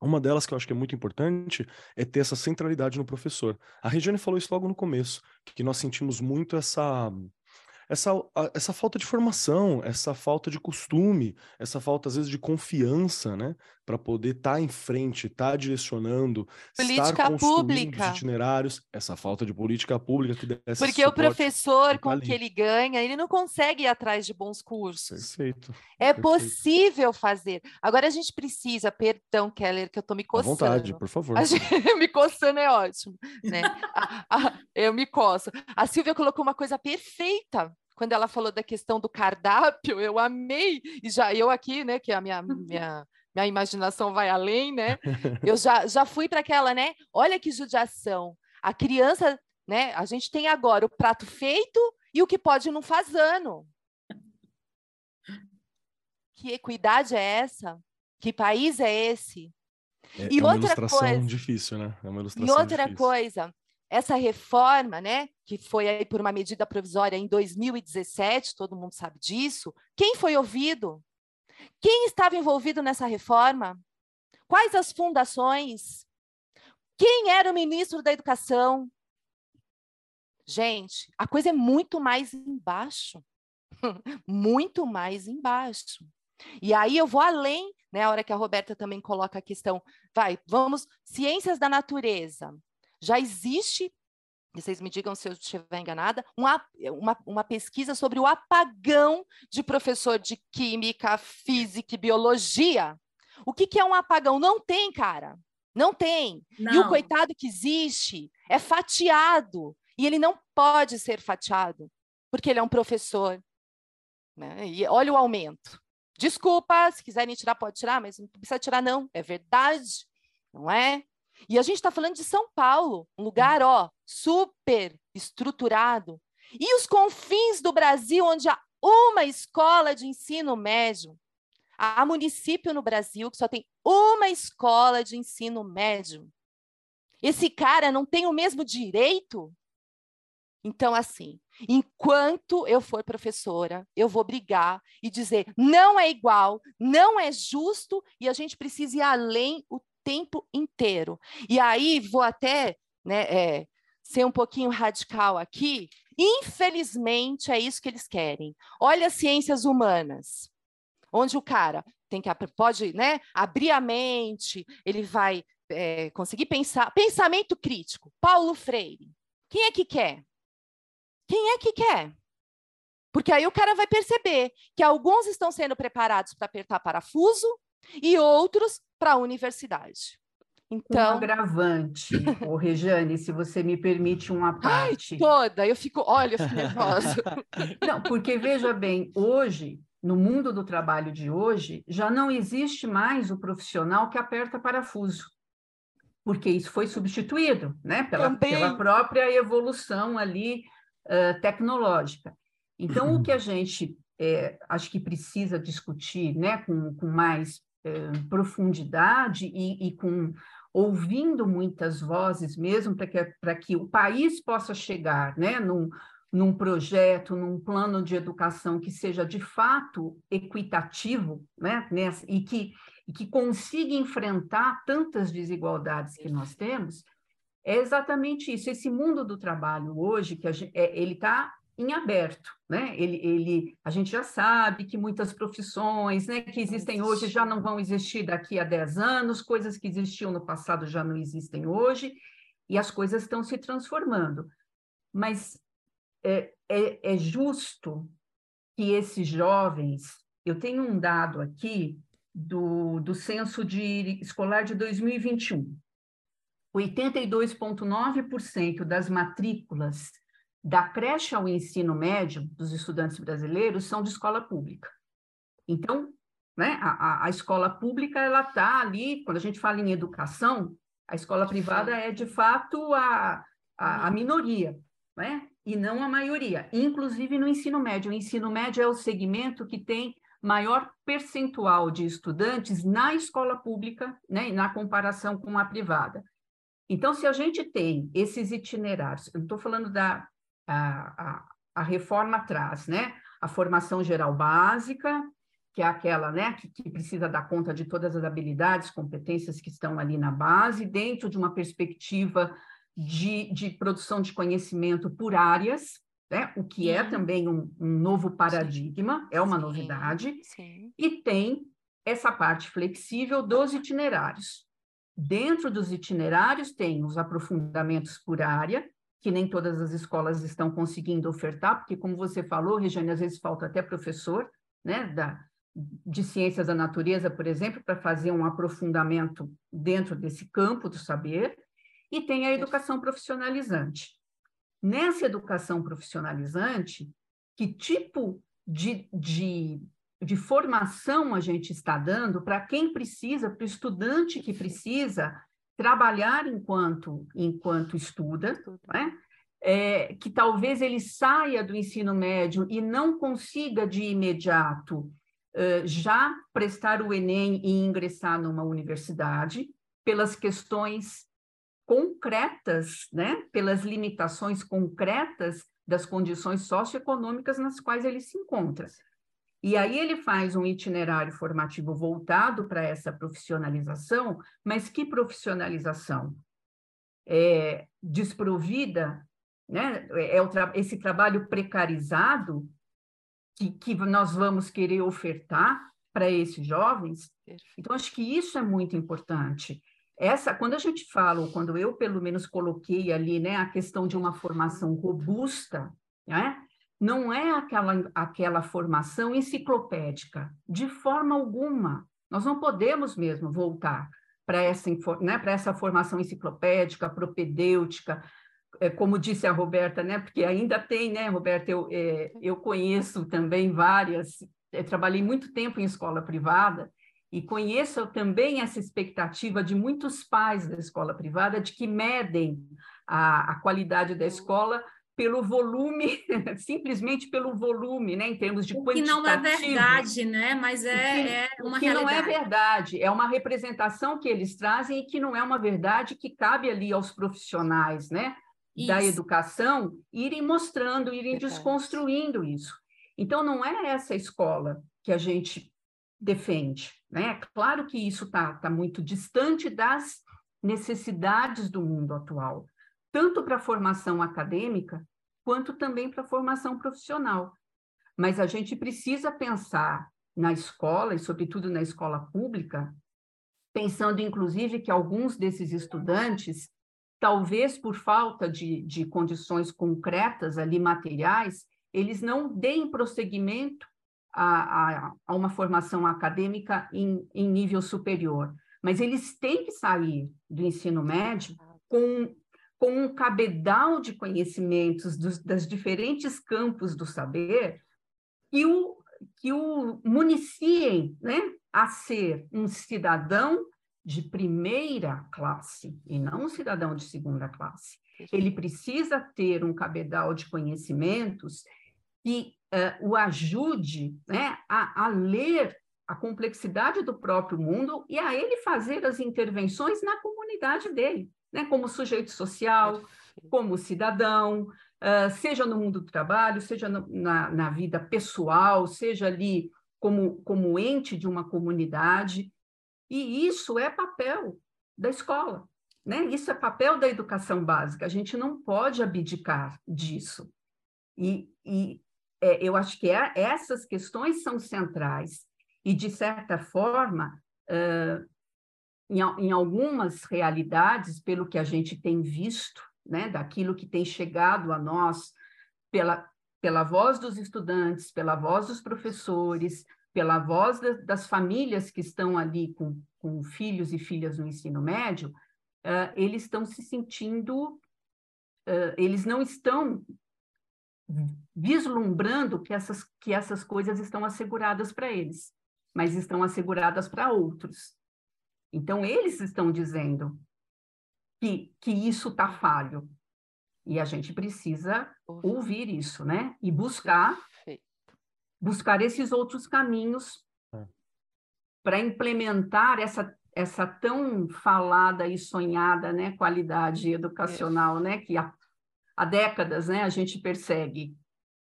uma delas que eu acho que é muito importante é ter essa centralidade no professor. A Regiane falou isso logo no começo, que nós sentimos muito essa essa, essa falta de formação, essa falta de costume, essa falta, às vezes, de confiança, né? Para poder estar tá em frente, estar tá direcionando, política estar pública. os itinerários, essa falta de política pública que desse Porque o professor, com o que ele ganha, ele não consegue ir atrás de bons cursos. Perfeito. É perfeito. possível fazer. Agora a gente precisa, perdão, Keller, que eu estou me coçando. À vontade, por favor. Gente, me coçando é ótimo, né? a, a, eu me coço. A Silvia colocou uma coisa perfeita quando ela falou da questão do cardápio, eu amei, e já eu aqui, né, que a minha, minha, minha imaginação vai além, né, eu já, já fui para aquela, né, olha que judiação, a criança, né, a gente tem agora o prato feito e o que pode não faz ano. Que equidade é essa? Que país é esse? É, e é uma outra ilustração coisa, difícil, né? É uma ilustração e outra difícil. coisa, essa reforma, né, que foi aí por uma medida provisória em 2017, todo mundo sabe disso, quem foi ouvido? Quem estava envolvido nessa reforma? Quais as fundações? Quem era o ministro da Educação? Gente, a coisa é muito mais embaixo. muito mais embaixo. E aí eu vou além, né, a hora que a Roberta também coloca a questão, vai, vamos, ciências da natureza. Já existe, vocês me digam se eu estiver enganada, uma, uma, uma pesquisa sobre o apagão de professor de química, física e biologia. O que, que é um apagão? Não tem, cara. Não tem. Não. E o coitado que existe é fatiado. E ele não pode ser fatiado, porque ele é um professor. Né? E olha o aumento. Desculpa, se quiserem tirar, pode tirar, mas não precisa tirar, não. É verdade, não é? E a gente está falando de São Paulo, um lugar ó, super estruturado. E os confins do Brasil, onde há uma escola de ensino médio. Há município no Brasil que só tem uma escola de ensino médio. Esse cara não tem o mesmo direito? Então, assim, enquanto eu for professora, eu vou brigar e dizer não é igual, não é justo e a gente precisa ir além o tempo inteiro. E aí vou até né, é, ser um pouquinho radical aqui. Infelizmente, é isso que eles querem. Olha as ciências humanas, onde o cara tem que pode né, abrir a mente, ele vai é, conseguir pensar. Pensamento crítico. Paulo Freire. Quem é que quer? Quem é que quer? Porque aí o cara vai perceber que alguns estão sendo preparados para apertar parafuso e outros para a universidade. Então, um agravante, o Rejane, se você me permite uma parte. Ai, toda, eu fico, olha, eu fico nervosa. Não, porque veja bem, hoje, no mundo do trabalho de hoje, já não existe mais o profissional que aperta parafuso, porque isso foi substituído, né, pela, pela própria evolução ali uh, tecnológica. Então, o que a gente é, acho que precisa discutir, né, com, com mais eh, profundidade e, e, com ouvindo muitas vozes mesmo para que, para que o país possa chegar né, num, num projeto, num plano de educação que seja de fato equitativo né, nessa, e, que, e que consiga enfrentar tantas desigualdades que nós temos, é exatamente isso. Esse mundo do trabalho hoje, que gente, é, ele está em aberto, né? Ele, ele, a gente já sabe que muitas profissões, né, que existem hoje já não vão existir daqui a 10 anos, coisas que existiam no passado já não existem hoje, e as coisas estão se transformando. Mas é, é, é justo que esses jovens, eu tenho um dado aqui do, do censo de escolar de 2021. 82,9% das matrículas da creche ao ensino médio dos estudantes brasileiros são de escola pública. Então, né, a, a escola pública ela está ali, quando a gente fala em educação, a escola privada é de fato a, a, a minoria, né? e não a maioria, inclusive no ensino médio. O ensino médio é o segmento que tem maior percentual de estudantes na escola pública, né, na comparação com a privada. Então, se a gente tem esses itinerários, eu estou falando da a, a, a, reforma traz, né? A formação geral básica, que é aquela, né, que, que precisa dar conta de todas as habilidades, competências que estão ali na base, dentro de uma perspectiva de, de produção de conhecimento por áreas, né? o que é também um, um novo paradigma, sim. é uma novidade, sim. e tem essa parte flexível dos itinerários. Dentro dos itinerários tem os aprofundamentos por área, que nem todas as escolas estão conseguindo ofertar, porque, como você falou, Regiane, às vezes falta até professor, né, da, de ciências da natureza, por exemplo, para fazer um aprofundamento dentro desse campo do saber, e tem a educação profissionalizante. Nessa educação profissionalizante, que tipo de, de de formação a gente está dando para quem precisa, para o estudante que precisa trabalhar enquanto, enquanto estuda, né? é, que talvez ele saia do ensino médio e não consiga de imediato uh, já prestar o Enem e ingressar numa universidade, pelas questões concretas, né? pelas limitações concretas das condições socioeconômicas nas quais ele se encontra. E aí ele faz um itinerário formativo voltado para essa profissionalização, mas que profissionalização? É, desprovida, né? é o tra esse trabalho precarizado que, que nós vamos querer ofertar para esses jovens. Então, acho que isso é muito importante. Essa, quando a gente fala, ou quando eu, pelo menos, coloquei ali né, a questão de uma formação robusta, né? Não é aquela, aquela formação enciclopédica, de forma alguma. Nós não podemos mesmo voltar para essa, né, essa formação enciclopédica, propedêutica, é, como disse a Roberta, né, porque ainda tem, né, Roberta, eu, é, eu conheço também várias, trabalhei muito tempo em escola privada, e conheço também essa expectativa de muitos pais da escola privada de que medem a, a qualidade da escola pelo volume, simplesmente pelo volume, né, em termos de o que não é verdade, né, mas é, que, é uma que realidade. não é verdade, é uma representação que eles trazem e que não é uma verdade que cabe ali aos profissionais, né, isso. da educação, irem mostrando, irem verdade. desconstruindo isso. Então, não é essa escola que a gente defende, né? Claro que isso está tá muito distante das necessidades do mundo atual tanto para a formação acadêmica, quanto também para a formação profissional. Mas a gente precisa pensar na escola, e sobretudo na escola pública, pensando inclusive que alguns desses estudantes, talvez por falta de, de condições concretas ali, materiais, eles não deem prosseguimento a, a, a uma formação acadêmica em, em nível superior. Mas eles têm que sair do ensino médio com com um cabedal de conhecimentos dos, das diferentes campos do saber que o, que o municiem né, a ser um cidadão de primeira classe e não um cidadão de segunda classe. Ele precisa ter um cabedal de conhecimentos que uh, o ajude né, a, a ler a complexidade do próprio mundo e a ele fazer as intervenções na comunidade dele né, como sujeito social, como cidadão, uh, seja no mundo do trabalho, seja no, na, na vida pessoal, seja ali como, como ente de uma comunidade. E isso é papel da escola, né? Isso é papel da educação básica. A gente não pode abdicar disso. E, e é, eu acho que é, essas questões são centrais. E, de certa forma, uh, em, em algumas realidades, pelo que a gente tem visto, né, daquilo que tem chegado a nós pela, pela voz dos estudantes, pela voz dos professores, pela voz da, das famílias que estão ali com, com filhos e filhas no ensino médio, uh, eles estão se sentindo, uh, eles não estão vislumbrando que essas, que essas coisas estão asseguradas para eles, mas estão asseguradas para outros. Então, eles estão dizendo que, que isso está falho. E a gente precisa ouvir isso, né? E buscar, buscar esses outros caminhos é. para implementar essa, essa tão falada e sonhada né, qualidade educacional, é. né, que há, há décadas né, a gente persegue.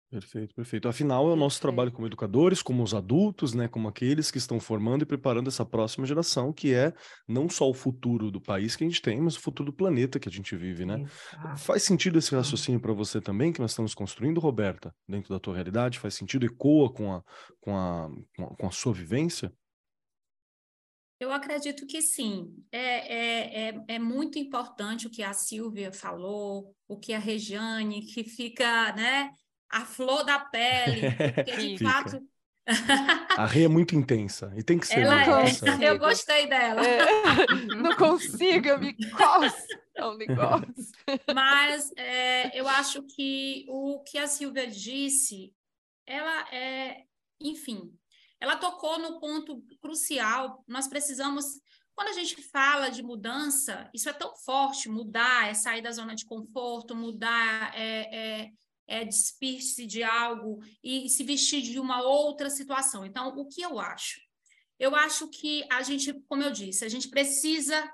Perfeito, perfeito. Afinal, é o nosso trabalho como educadores, como os adultos, né, como aqueles que estão formando e preparando essa próxima geração, que é não só o futuro do país que a gente tem, mas o futuro do planeta que a gente vive, né? Exato. Faz sentido esse raciocínio para você também, que nós estamos construindo, Roberta, dentro da tua realidade? Faz sentido? Ecoa com a, com a, com a sua vivência? Eu acredito que sim. É, é, é, é, muito importante o que a Silvia falou, o que a Regiane, que fica, né? A flor da pele, porque de fato. A Rê é muito intensa e tem que ser. Ela é. Eu gostei dela. É. Não consigo, eu me coço. É um negócio. Mas é, eu acho que o que a Silvia disse, ela é, enfim, ela tocou no ponto crucial. Nós precisamos, quando a gente fala de mudança, isso é tão forte, mudar é sair da zona de conforto, mudar é, é é, despir-se de algo e se vestir de uma outra situação. Então, o que eu acho? Eu acho que a gente, como eu disse, a gente precisa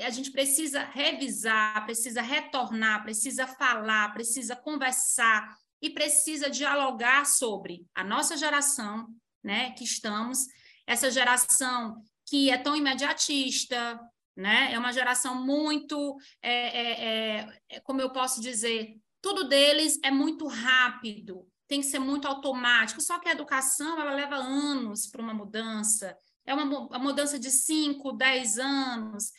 a gente precisa revisar, precisa retornar, precisa falar, precisa conversar e precisa dialogar sobre a nossa geração, né, que estamos, essa geração que é tão imediatista, né, é uma geração muito, é, é, é, como eu posso dizer, tudo deles é muito rápido, tem que ser muito automático. Só que a educação ela leva anos para uma mudança, é uma, uma mudança de 5, 10 anos.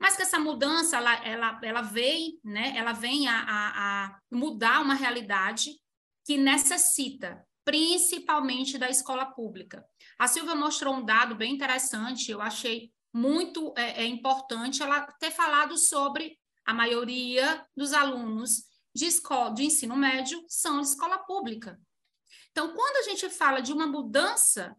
Mas que essa mudança ela, ela, ela vem, né? Ela vem a, a, a mudar uma realidade que necessita, principalmente da escola pública. A Silvia mostrou um dado bem interessante, eu achei muito é, é importante ela ter falado sobre a maioria dos alunos de, escola, de ensino médio são escola pública. Então, quando a gente fala de uma mudança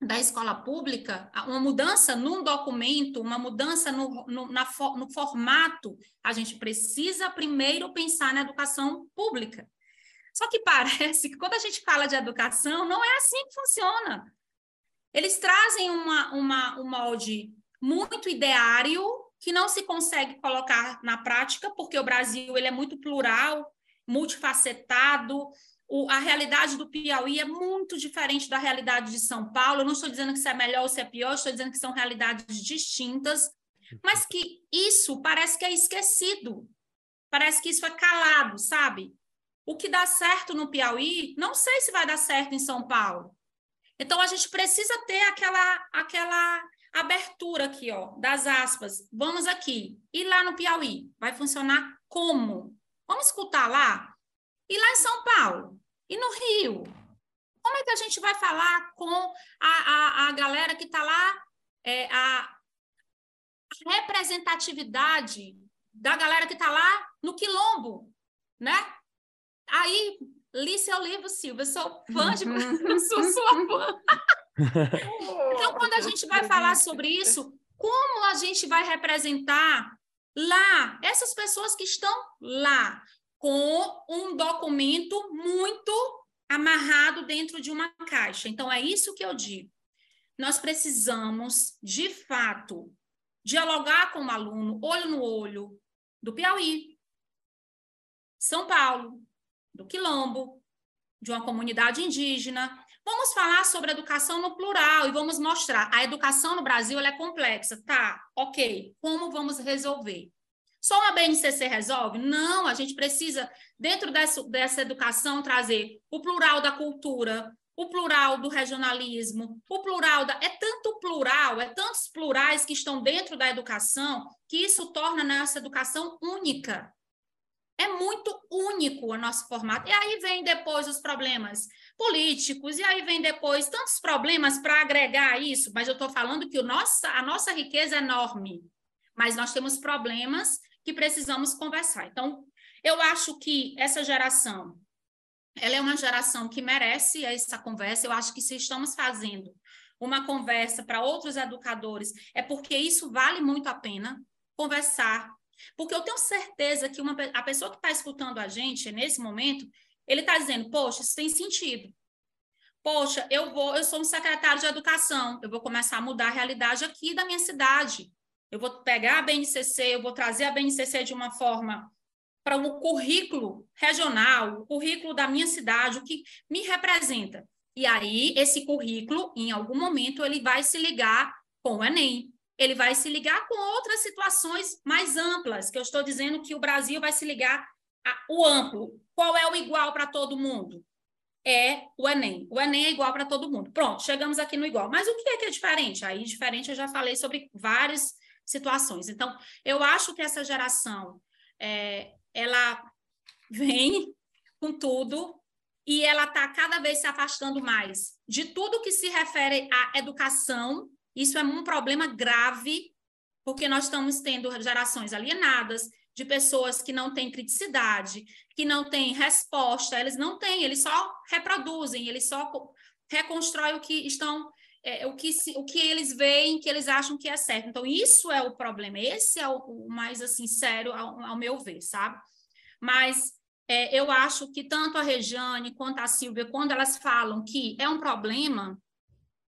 da escola pública, uma mudança num documento, uma mudança no, no, na, no formato, a gente precisa primeiro pensar na educação pública. Só que parece que quando a gente fala de educação, não é assim que funciona. Eles trazem uma, uma, um molde muito ideário que não se consegue colocar na prática, porque o Brasil ele é muito plural, multifacetado. O, a realidade do Piauí é muito diferente da realidade de São Paulo. Eu não estou dizendo que isso é melhor ou se é pior, estou dizendo que são realidades distintas, mas que isso parece que é esquecido. Parece que isso é calado, sabe? O que dá certo no Piauí, não sei se vai dar certo em São Paulo. Então a gente precisa ter aquela aquela abertura aqui, ó, das aspas. Vamos aqui. E lá no Piauí, vai funcionar como? Vamos escutar lá? E lá em São Paulo? E no Rio? Como é que a gente vai falar com a, a, a galera que está lá, é, a representatividade da galera que está lá no Quilombo, né? Aí, li seu livro, Silvia, sou fã de... sou sua fã. Então, quando a gente vai falar sobre isso, como a gente vai representar lá essas pessoas que estão lá com um documento muito amarrado dentro de uma caixa. Então, é isso que eu digo. Nós precisamos, de fato, dialogar com o aluno, olho no olho, do Piauí, São Paulo, do Quilombo, de uma comunidade indígena, Vamos falar sobre educação no plural e vamos mostrar. A educação no Brasil é complexa. Tá, ok. Como vamos resolver? Só uma BNCC resolve? Não, a gente precisa, dentro dessa, dessa educação, trazer o plural da cultura, o plural do regionalismo, o plural da. É tanto plural, é tantos plurais que estão dentro da educação, que isso torna nossa educação única. É muito único o nosso formato. E aí vem depois os problemas políticos, e aí vem depois tantos problemas para agregar isso, mas eu estou falando que o nossa, a nossa riqueza é enorme, mas nós temos problemas que precisamos conversar. Então, eu acho que essa geração, ela é uma geração que merece essa conversa, eu acho que se estamos fazendo uma conversa para outros educadores, é porque isso vale muito a pena conversar, porque eu tenho certeza que uma, a pessoa que está escutando a gente nesse momento, ele está dizendo, poxa, isso tem sentido. Poxa, eu vou, eu sou um secretário de educação, eu vou começar a mudar a realidade aqui da minha cidade. Eu vou pegar a BNCC, eu vou trazer a BNCC de uma forma para o um currículo regional, o currículo da minha cidade, o que me representa. E aí, esse currículo, em algum momento, ele vai se ligar com o Enem, ele vai se ligar com outras situações mais amplas, que eu estou dizendo que o Brasil vai se ligar o amplo. Qual é o igual para todo mundo? É o Enem. O Enem é igual para todo mundo. Pronto, chegamos aqui no igual. Mas o que é que é diferente? Aí, diferente, eu já falei sobre várias situações. Então, eu acho que essa geração, é, ela vem com tudo e ela está cada vez se afastando mais de tudo que se refere à educação. Isso é um problema grave, porque nós estamos tendo gerações alienadas, de pessoas que não têm criticidade, que não têm resposta, eles não têm, eles só reproduzem, eles só reconstroem o que estão, é, o, que, o que eles veem, que eles acham que é certo. Então, isso é o problema, esse é o, o mais, assim, sério, ao, ao, meu ver, sabe? Mas é, eu acho que tanto a Rejane quanto a Silvia, quando elas falam que é um problema,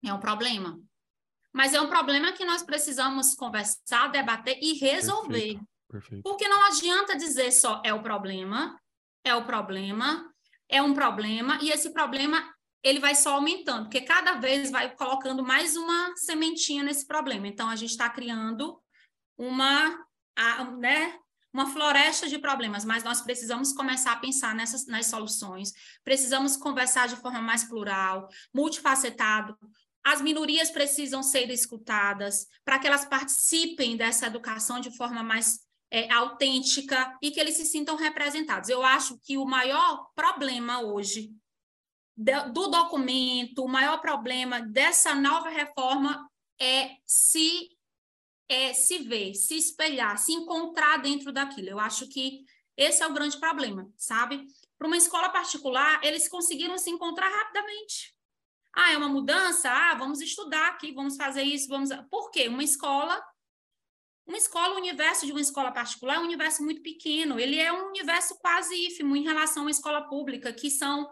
é um problema, mas é um problema que nós precisamos conversar, debater e resolver. Perfeito. Perfeito. Porque não adianta dizer só é o problema, é o problema, é um problema, e esse problema ele vai só aumentando, porque cada vez vai colocando mais uma sementinha nesse problema. Então, a gente está criando uma, né, uma floresta de problemas, mas nós precisamos começar a pensar nessas nas soluções, precisamos conversar de forma mais plural, multifacetado. As minorias precisam ser escutadas para que elas participem dessa educação de forma mais é, autêntica e que eles se sintam representados. Eu acho que o maior problema hoje do documento, o maior problema dessa nova reforma é se é se ver, se espelhar, se encontrar dentro daquilo. Eu acho que esse é o grande problema, sabe? Para uma escola particular, eles conseguiram se encontrar rapidamente. Ah, é uma mudança? Ah, vamos estudar aqui, vamos fazer isso, vamos. Por quê? Uma escola uma escola, o universo de uma escola particular é um universo muito pequeno, ele é um universo quase ínfimo em relação à escola pública, que são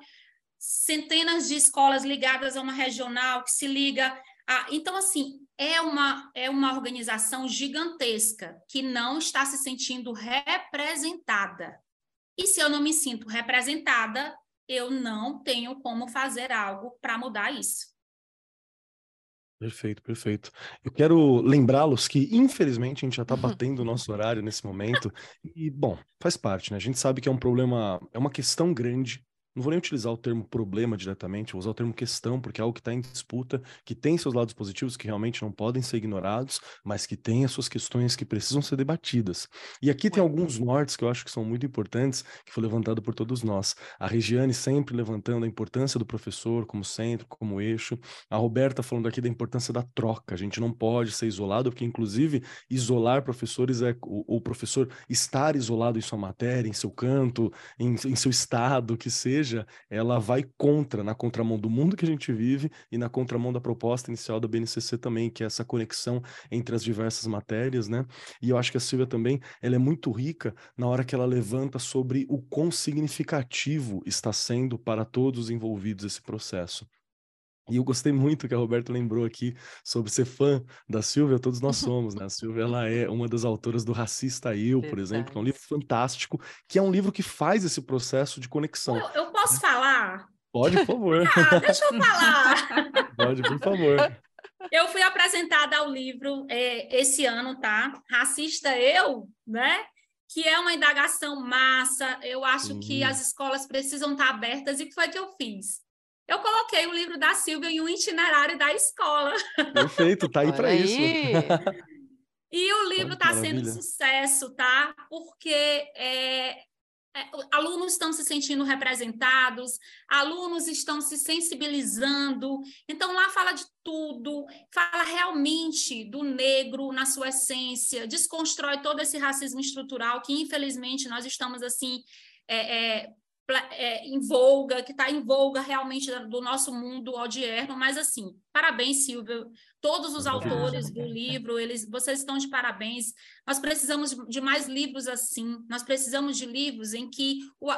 centenas de escolas ligadas a uma regional, que se liga a... Então, assim, é uma, é uma organização gigantesca que não está se sentindo representada. E se eu não me sinto representada, eu não tenho como fazer algo para mudar isso. Perfeito, perfeito. Eu quero lembrá-los que, infelizmente, a gente já está batendo o nosso horário nesse momento. E, bom, faz parte, né? A gente sabe que é um problema, é uma questão grande não vou nem utilizar o termo problema diretamente, vou usar o termo questão, porque é algo que está em disputa, que tem seus lados positivos que realmente não podem ser ignorados, mas que tem as suas questões que precisam ser debatidas. E aqui tem alguns nortes que eu acho que são muito importantes, que foi levantado por todos nós. A Regiane sempre levantando a importância do professor como centro, como eixo. A Roberta falando aqui da importância da troca. A gente não pode ser isolado, porque inclusive isolar professores é o, o professor estar isolado em sua matéria, em seu canto, em, em seu estado, que seja ela vai contra, na contramão do mundo que a gente vive e na contramão da proposta inicial da BNCC também, que é essa conexão entre as diversas matérias, né? E eu acho que a Silvia também, ela é muito rica na hora que ela levanta sobre o quão significativo está sendo para todos os envolvidos esse processo. E eu gostei muito que a Roberta lembrou aqui sobre ser fã da Silvia, todos nós somos, né? A Silvia ela é uma das autoras do Racista Eu, por exemplo, que é um livro fantástico, que é um livro que faz esse processo de conexão. Eu, eu posso falar? Pode, por favor. Ah, deixa eu falar. Pode, por favor. Eu fui apresentada ao livro é, esse ano, tá? Racista Eu, né? Que é uma indagação massa. Eu acho que as escolas precisam estar abertas. E o que foi que eu fiz? Eu coloquei o livro da Silvia em um itinerário da escola. Perfeito, tá aí para isso. e o livro está sendo sucesso, tá? Porque é, é, alunos estão se sentindo representados, alunos estão se sensibilizando. Então, lá fala de tudo, fala realmente do negro na sua essência, desconstrói todo esse racismo estrutural que, infelizmente, nós estamos assim. É, é é, em voga, que está em voga realmente do nosso mundo odierno, mas assim, parabéns, Silvia, todos os autores do livro, eles, vocês estão de parabéns. Nós precisamos de mais livros assim, nós precisamos de livros em que o,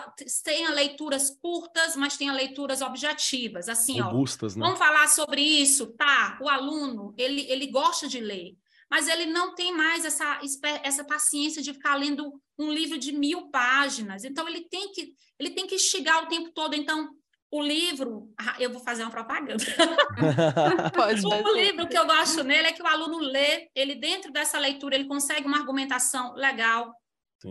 tenha leituras curtas, mas tenha leituras objetivas, assim, Robustas, ó, né? vamos falar sobre isso, tá, o aluno, ele, ele gosta de ler, mas ele não tem mais essa, essa paciência de ficar lendo um livro de mil páginas. Então, ele tem que, ele tem que instigar o tempo todo. Então, o livro, ah, eu vou fazer uma propaganda. Pode o livro que eu gosto nele é que o aluno lê, ele dentro dessa leitura, ele consegue uma argumentação legal,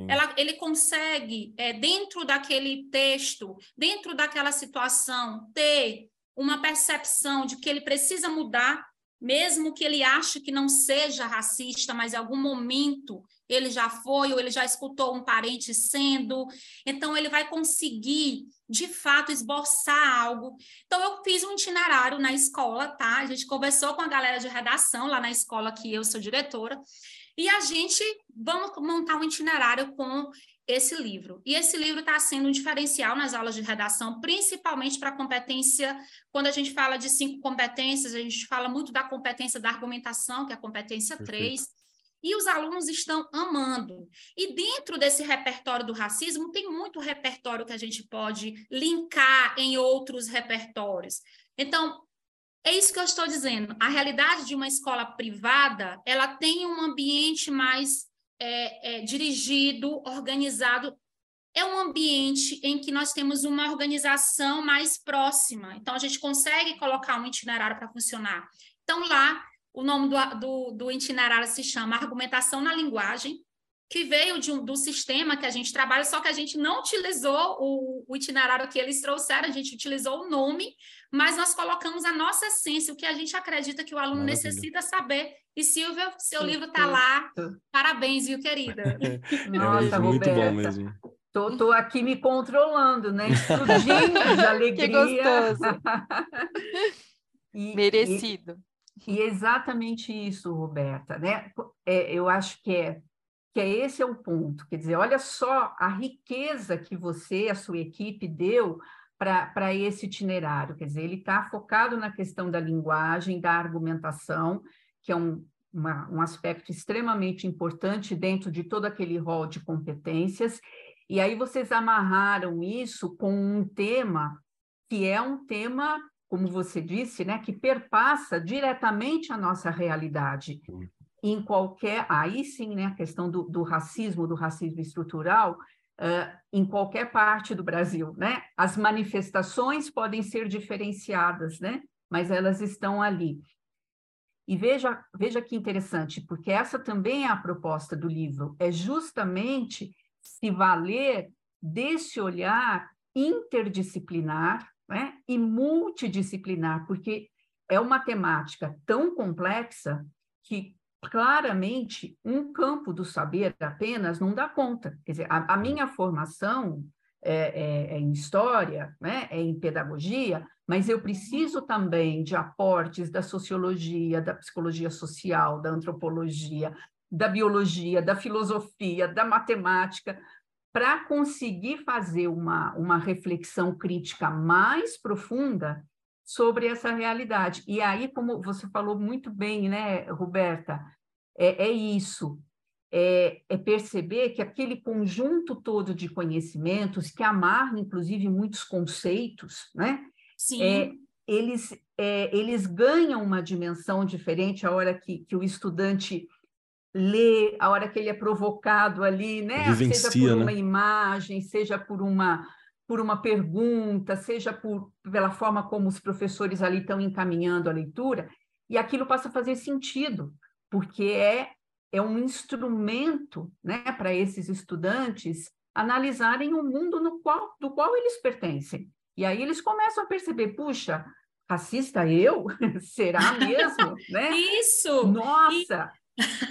ela, ele consegue, é, dentro daquele texto, dentro daquela situação, ter uma percepção de que ele precisa mudar mesmo que ele ache que não seja racista, mas em algum momento ele já foi ou ele já escutou um parente sendo, então ele vai conseguir de fato esboçar algo. Então eu fiz um itinerário na escola, tá? A gente conversou com a galera de redação lá na escola que eu sou diretora, e a gente vamos montar um itinerário com esse livro. E esse livro está sendo um diferencial nas aulas de redação, principalmente para a competência. Quando a gente fala de cinco competências, a gente fala muito da competência da argumentação, que é a competência Perfeito. 3. E os alunos estão amando. E dentro desse repertório do racismo, tem muito repertório que a gente pode linkar em outros repertórios. Então, é isso que eu estou dizendo. A realidade de uma escola privada, ela tem um ambiente mais é, é, dirigido, organizado. É um ambiente em que nós temos uma organização mais próxima. Então, a gente consegue colocar um itinerário para funcionar. Então, lá, o nome do, do, do itinerário se chama Argumentação na Linguagem, que veio de um, do sistema que a gente trabalha, só que a gente não utilizou o, o, itinerário que eles trouxeram, a gente utilizou o nome, mas nós colocamos a nossa essência, o que a gente acredita que o aluno Maravilha. necessita saber. E Silvia, seu livro está lá. Parabéns, viu, querida? Nossa, é muito Roberta. bom mesmo. Tô, tô aqui me controlando, né? Explodindo de alegria. Que gostoso. e, Merecido. E, e, exatamente isso, Roberta, né? É, eu acho que é que é esse é o ponto. Quer dizer, olha só a riqueza que você, a sua equipe, deu para esse itinerário. Quer dizer, ele está focado na questão da linguagem, da argumentação, que é um, uma, um aspecto extremamente importante dentro de todo aquele rol de competências. E aí vocês amarraram isso com um tema que é um tema, como você disse, né, que perpassa diretamente a nossa realidade em qualquer, aí sim, né, a questão do, do racismo, do racismo estrutural, uh, em qualquer parte do Brasil, né? As manifestações podem ser diferenciadas, né? Mas elas estão ali. E veja, veja que interessante, porque essa também é a proposta do livro, é justamente se valer desse olhar interdisciplinar né, e multidisciplinar, porque é uma temática tão complexa que claramente, um campo do saber apenas não dá conta. Quer dizer, a, a minha formação é, é, é, em história, né, é em pedagogia, mas eu preciso também de aportes da sociologia, da psicologia social, da antropologia, da biologia, da filosofia, da matemática, para conseguir fazer uma, uma reflexão crítica mais profunda sobre essa realidade. E aí, como você falou muito bem, né, Roberta, é, é isso, é, é, perceber que aquele conjunto todo de conhecimentos, que amarra, inclusive, muitos conceitos, né? Sim. É, eles, é, eles ganham uma dimensão diferente a hora que, que o estudante lê, a hora que ele é provocado ali, né? Vivencia, seja por uma né? imagem, seja por uma por uma pergunta, seja por, pela forma como os professores ali estão encaminhando a leitura, e aquilo passa a fazer sentido, porque é, é um instrumento né, para esses estudantes analisarem o mundo no qual, do qual eles pertencem. E aí eles começam a perceber, puxa, racista eu? Será mesmo? né? Isso! Nossa!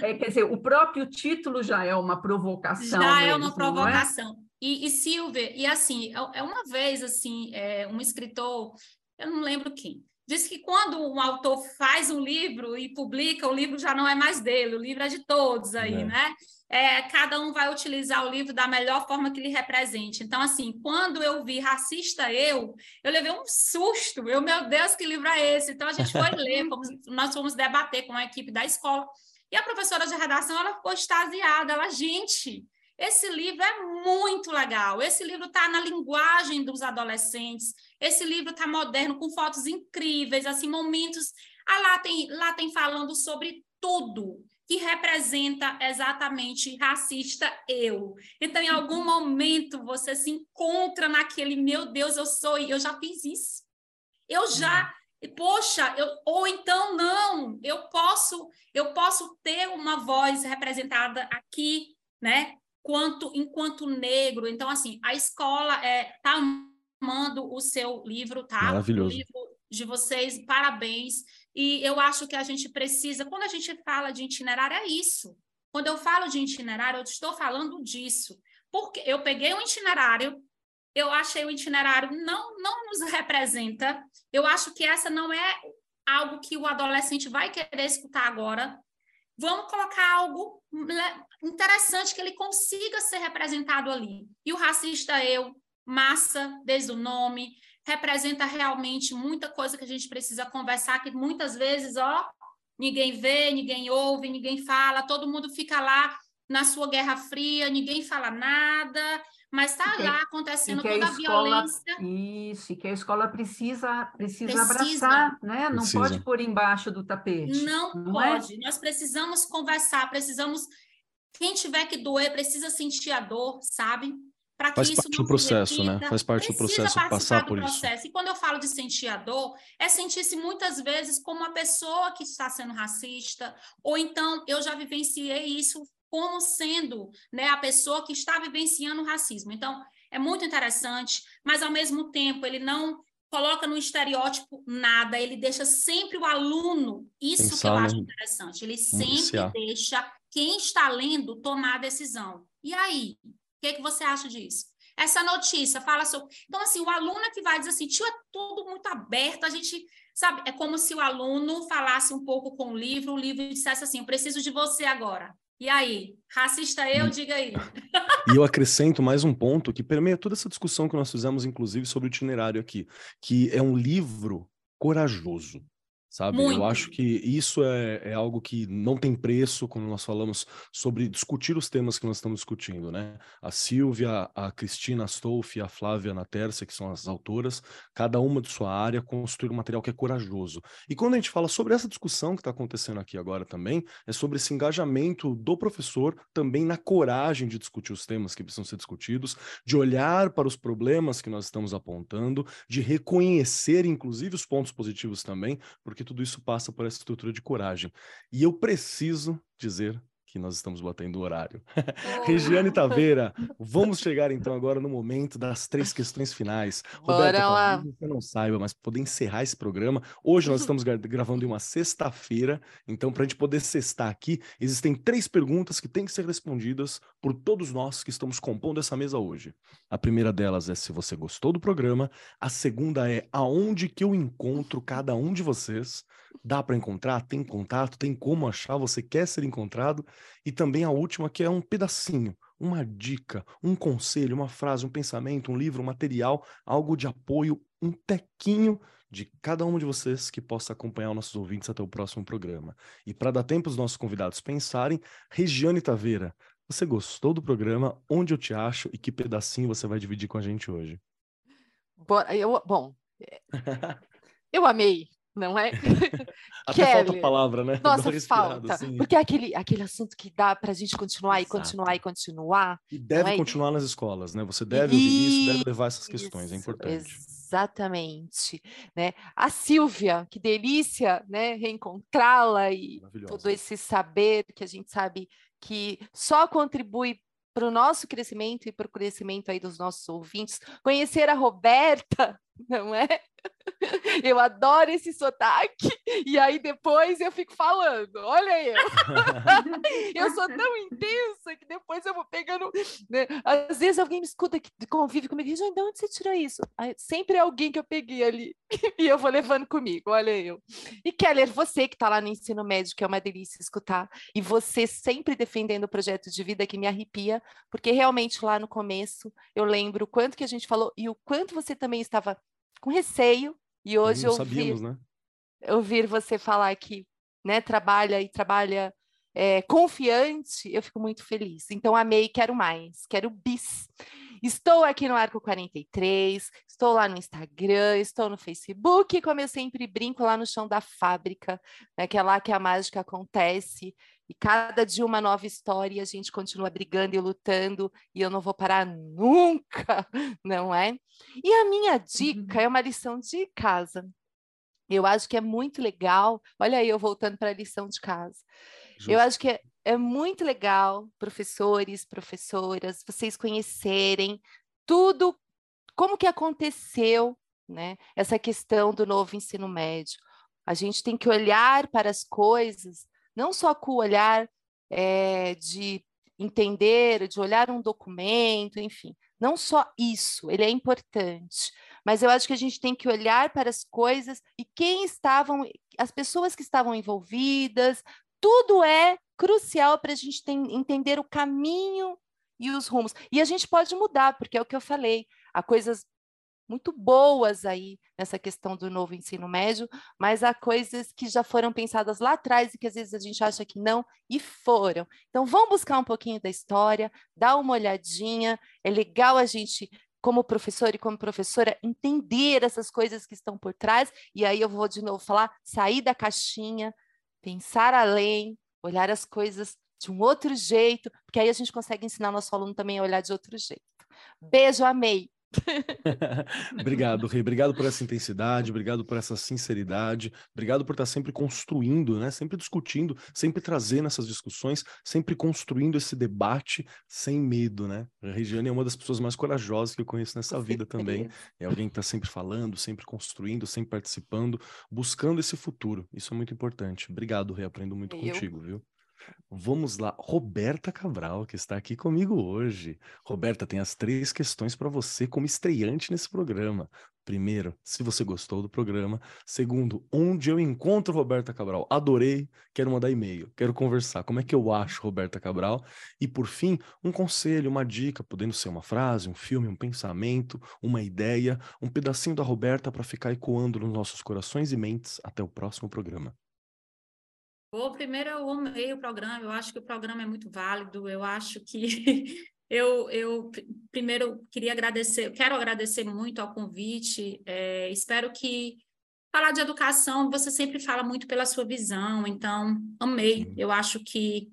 É, quer dizer, o próprio título já é uma provocação. Já mesmo, é uma provocação. E, e Silvia, e assim, é, é uma vez, assim, é, um escritor, eu não lembro quem, diz que quando um autor faz um livro e publica, o livro já não é mais dele, o livro é de todos aí, é. né? É, cada um vai utilizar o livro da melhor forma que lhe represente. Então, assim, quando eu vi Racista Eu, eu levei um susto. Eu, meu Deus, que livro é esse? Então, a gente foi ler, fomos, nós fomos debater com a equipe da escola. E a professora de redação, ela ficou extasiada. Ela, gente, esse livro é muito legal. Esse livro está na linguagem dos adolescentes. Esse livro está moderno, com fotos incríveis, assim, momentos. Ah, lá tem, lá tem falando sobre tudo que representa exatamente racista eu. Então, em algum momento, você se encontra naquele, meu Deus, eu sou, eu já fiz isso. Eu já, poxa, eu, ou então não, eu posso, eu posso ter uma voz representada aqui, né? Quanto, enquanto negro. Então, assim, a escola é, tá amando o seu livro, tá? Maravilhoso. O livro de vocês, parabéns. E eu acho que a gente precisa, quando a gente fala de itinerário, é isso. Quando eu falo de itinerário, eu estou falando disso. Porque eu peguei um itinerário, eu achei o itinerário não, não nos representa. Eu acho que essa não é algo que o adolescente vai querer escutar agora. Vamos colocar algo interessante que ele consiga ser representado ali. E o racista eu, massa, desde o nome, representa realmente muita coisa que a gente precisa conversar, que muitas vezes, ó, ninguém vê, ninguém ouve, ninguém fala, todo mundo fica lá na sua Guerra Fria, ninguém fala nada, mas está lá acontecendo toda a, escola, a, violência. Isso, e que a escola precisa, precisa, precisa. abraçar, né? Não precisa. pode pôr embaixo do tapete. Não, não é? pode. É? Nós precisamos conversar, precisamos. Quem tiver que doer precisa sentir a dor, sabe? para que Faz isso parte do processo, né? Faz parte do processo passar por processo. isso. E quando eu falo de sentir a dor, é sentir-se muitas vezes como uma pessoa que está sendo racista, ou então eu já vivenciei isso como sendo né, a pessoa que está vivenciando o racismo. Então, é muito interessante, mas ao mesmo tempo ele não coloca no estereótipo nada, ele deixa sempre o aluno, isso Pensar, que eu acho interessante, ele sempre deixa quem está lendo tomar a decisão. E aí, o que, é que você acha disso? Essa notícia fala sobre. Então, assim, o aluno é que vai dizer assim: tio, é tudo muito aberto, a gente. Sabe, é como se o aluno falasse um pouco com o livro, o livro dissesse assim: eu preciso de você agora. E aí, racista eu, hum. diga aí. E eu acrescento mais um ponto que permeia toda essa discussão que nós fizemos, inclusive, sobre o itinerário aqui, que é um livro corajoso sabe? Muito. Eu acho que isso é, é, algo que não tem preço quando nós falamos sobre discutir os temas que nós estamos discutindo, né? A Silvia, a Cristina Stolf e a Flávia Natercia, que são as autoras, cada uma de sua área construir um material que é corajoso. E quando a gente fala sobre essa discussão que está acontecendo aqui agora também, é sobre esse engajamento do professor também na coragem de discutir os temas que precisam ser discutidos, de olhar para os problemas que nós estamos apontando, de reconhecer, inclusive, os pontos positivos também, porque porque tudo isso passa por essa estrutura de coragem. E eu preciso dizer que nós estamos batendo o horário. Oh. Regiane Taveira, vamos chegar então agora no momento das três questões finais. Bora Roberta, lá. você não saiba, mas poder encerrar esse programa. Hoje nós estamos gravando em uma sexta-feira, então para a gente poder sextar aqui, existem três perguntas que têm que ser respondidas por todos nós que estamos compondo essa mesa hoje. A primeira delas é se você gostou do programa, a segunda é aonde que eu encontro cada um de vocês. Dá para encontrar? Tem contato? Tem como achar? Você quer ser encontrado? E também a última, que é um pedacinho, uma dica, um conselho, uma frase, um pensamento, um livro, um material, algo de apoio, um tequinho de cada um de vocês que possa acompanhar nossos ouvintes até o próximo programa. E para dar tempo aos nossos convidados pensarem, Regiane Taveira, você gostou do programa? Onde eu te acho e que pedacinho você vai dividir com a gente hoje? Eu, bom, eu amei não é? Até Kelly, falta palavra, né? Nossa, falta. Assim. Porque é aquele, aquele assunto que dá para a gente continuar Exato. e continuar e continuar. E deve é? continuar nas escolas, né? Você deve ouvir isso, deve levar essas questões, isso, é importante. Exatamente, né? A Silvia, que delícia, né? Reencontrá-la e todo esse saber que a gente sabe que só contribui para o nosso crescimento e para o crescimento aí dos nossos ouvintes. Conhecer a Roberta, não é? Eu adoro esse sotaque, e aí depois eu fico falando, olha eu. eu sou tão intensa que depois eu vou pegando. Né? Às vezes alguém me escuta que convive comigo e diz, de onde você tirou isso? Aí, sempre é alguém que eu peguei ali e eu vou levando comigo, olha eu. E Keller, você que está lá no ensino médio, que é uma delícia escutar, e você sempre defendendo o projeto de vida que me arrepia, porque realmente lá no começo eu lembro o quanto que a gente falou e o quanto você também estava com receio, e hoje eu ouvir, né? ouvir você falar que né, trabalha e trabalha é, confiante, eu fico muito feliz. Então, amei, quero mais, quero bis. Estou aqui no Arco 43, estou lá no Instagram, estou no Facebook, como eu sempre brinco, lá no chão da fábrica, né, que é lá que a mágica acontece. E cada dia uma nova história, e a gente continua brigando e lutando, e eu não vou parar nunca, não é? E a minha dica uhum. é uma lição de casa. Eu acho que é muito legal. Olha aí, eu voltando para a lição de casa. Justo. Eu acho que é, é muito legal, professores, professoras, vocês conhecerem tudo, como que aconteceu, né? Essa questão do novo ensino médio. A gente tem que olhar para as coisas não só com o olhar é, de entender, de olhar um documento, enfim, não só isso, ele é importante, mas eu acho que a gente tem que olhar para as coisas e quem estavam, as pessoas que estavam envolvidas, tudo é crucial para a gente entender o caminho e os rumos. E a gente pode mudar, porque é o que eu falei, há coisas muito boas aí nessa questão do novo ensino médio, mas há coisas que já foram pensadas lá atrás e que às vezes a gente acha que não e foram. Então vamos buscar um pouquinho da história, dar uma olhadinha. É legal a gente como professor e como professora, entender essas coisas que estão por trás, e aí eu vou de novo falar, sair da caixinha, pensar além, olhar as coisas de um outro jeito, porque aí a gente consegue ensinar nosso aluno também a olhar de outro jeito. Beijo, amei! obrigado, Rei. Obrigado por essa intensidade, obrigado por essa sinceridade, obrigado por estar sempre construindo, né? Sempre discutindo, sempre trazendo essas discussões, sempre construindo esse debate sem medo, né? A Regiane é uma das pessoas mais corajosas que eu conheço nessa vida também. É alguém que está sempre falando, sempre construindo, sempre participando, buscando esse futuro. Isso é muito importante. Obrigado, Rei. Aprendo muito eu... contigo, viu? Vamos lá, Roberta Cabral, que está aqui comigo hoje. Roberta, tem as três questões para você como estreante nesse programa. Primeiro, se você gostou do programa. Segundo, onde eu encontro Roberta Cabral? Adorei, quero mandar e-mail, quero conversar. Como é que eu acho Roberta Cabral? E por fim, um conselho, uma dica, podendo ser uma frase, um filme, um pensamento, uma ideia, um pedacinho da Roberta para ficar ecoando nos nossos corações e mentes até o próximo programa. Bom, primeiro eu amei o programa, eu acho que o programa é muito válido, eu acho que eu, eu primeiro queria agradecer, quero agradecer muito ao convite, é, espero que falar de educação, você sempre fala muito pela sua visão, então amei, eu acho que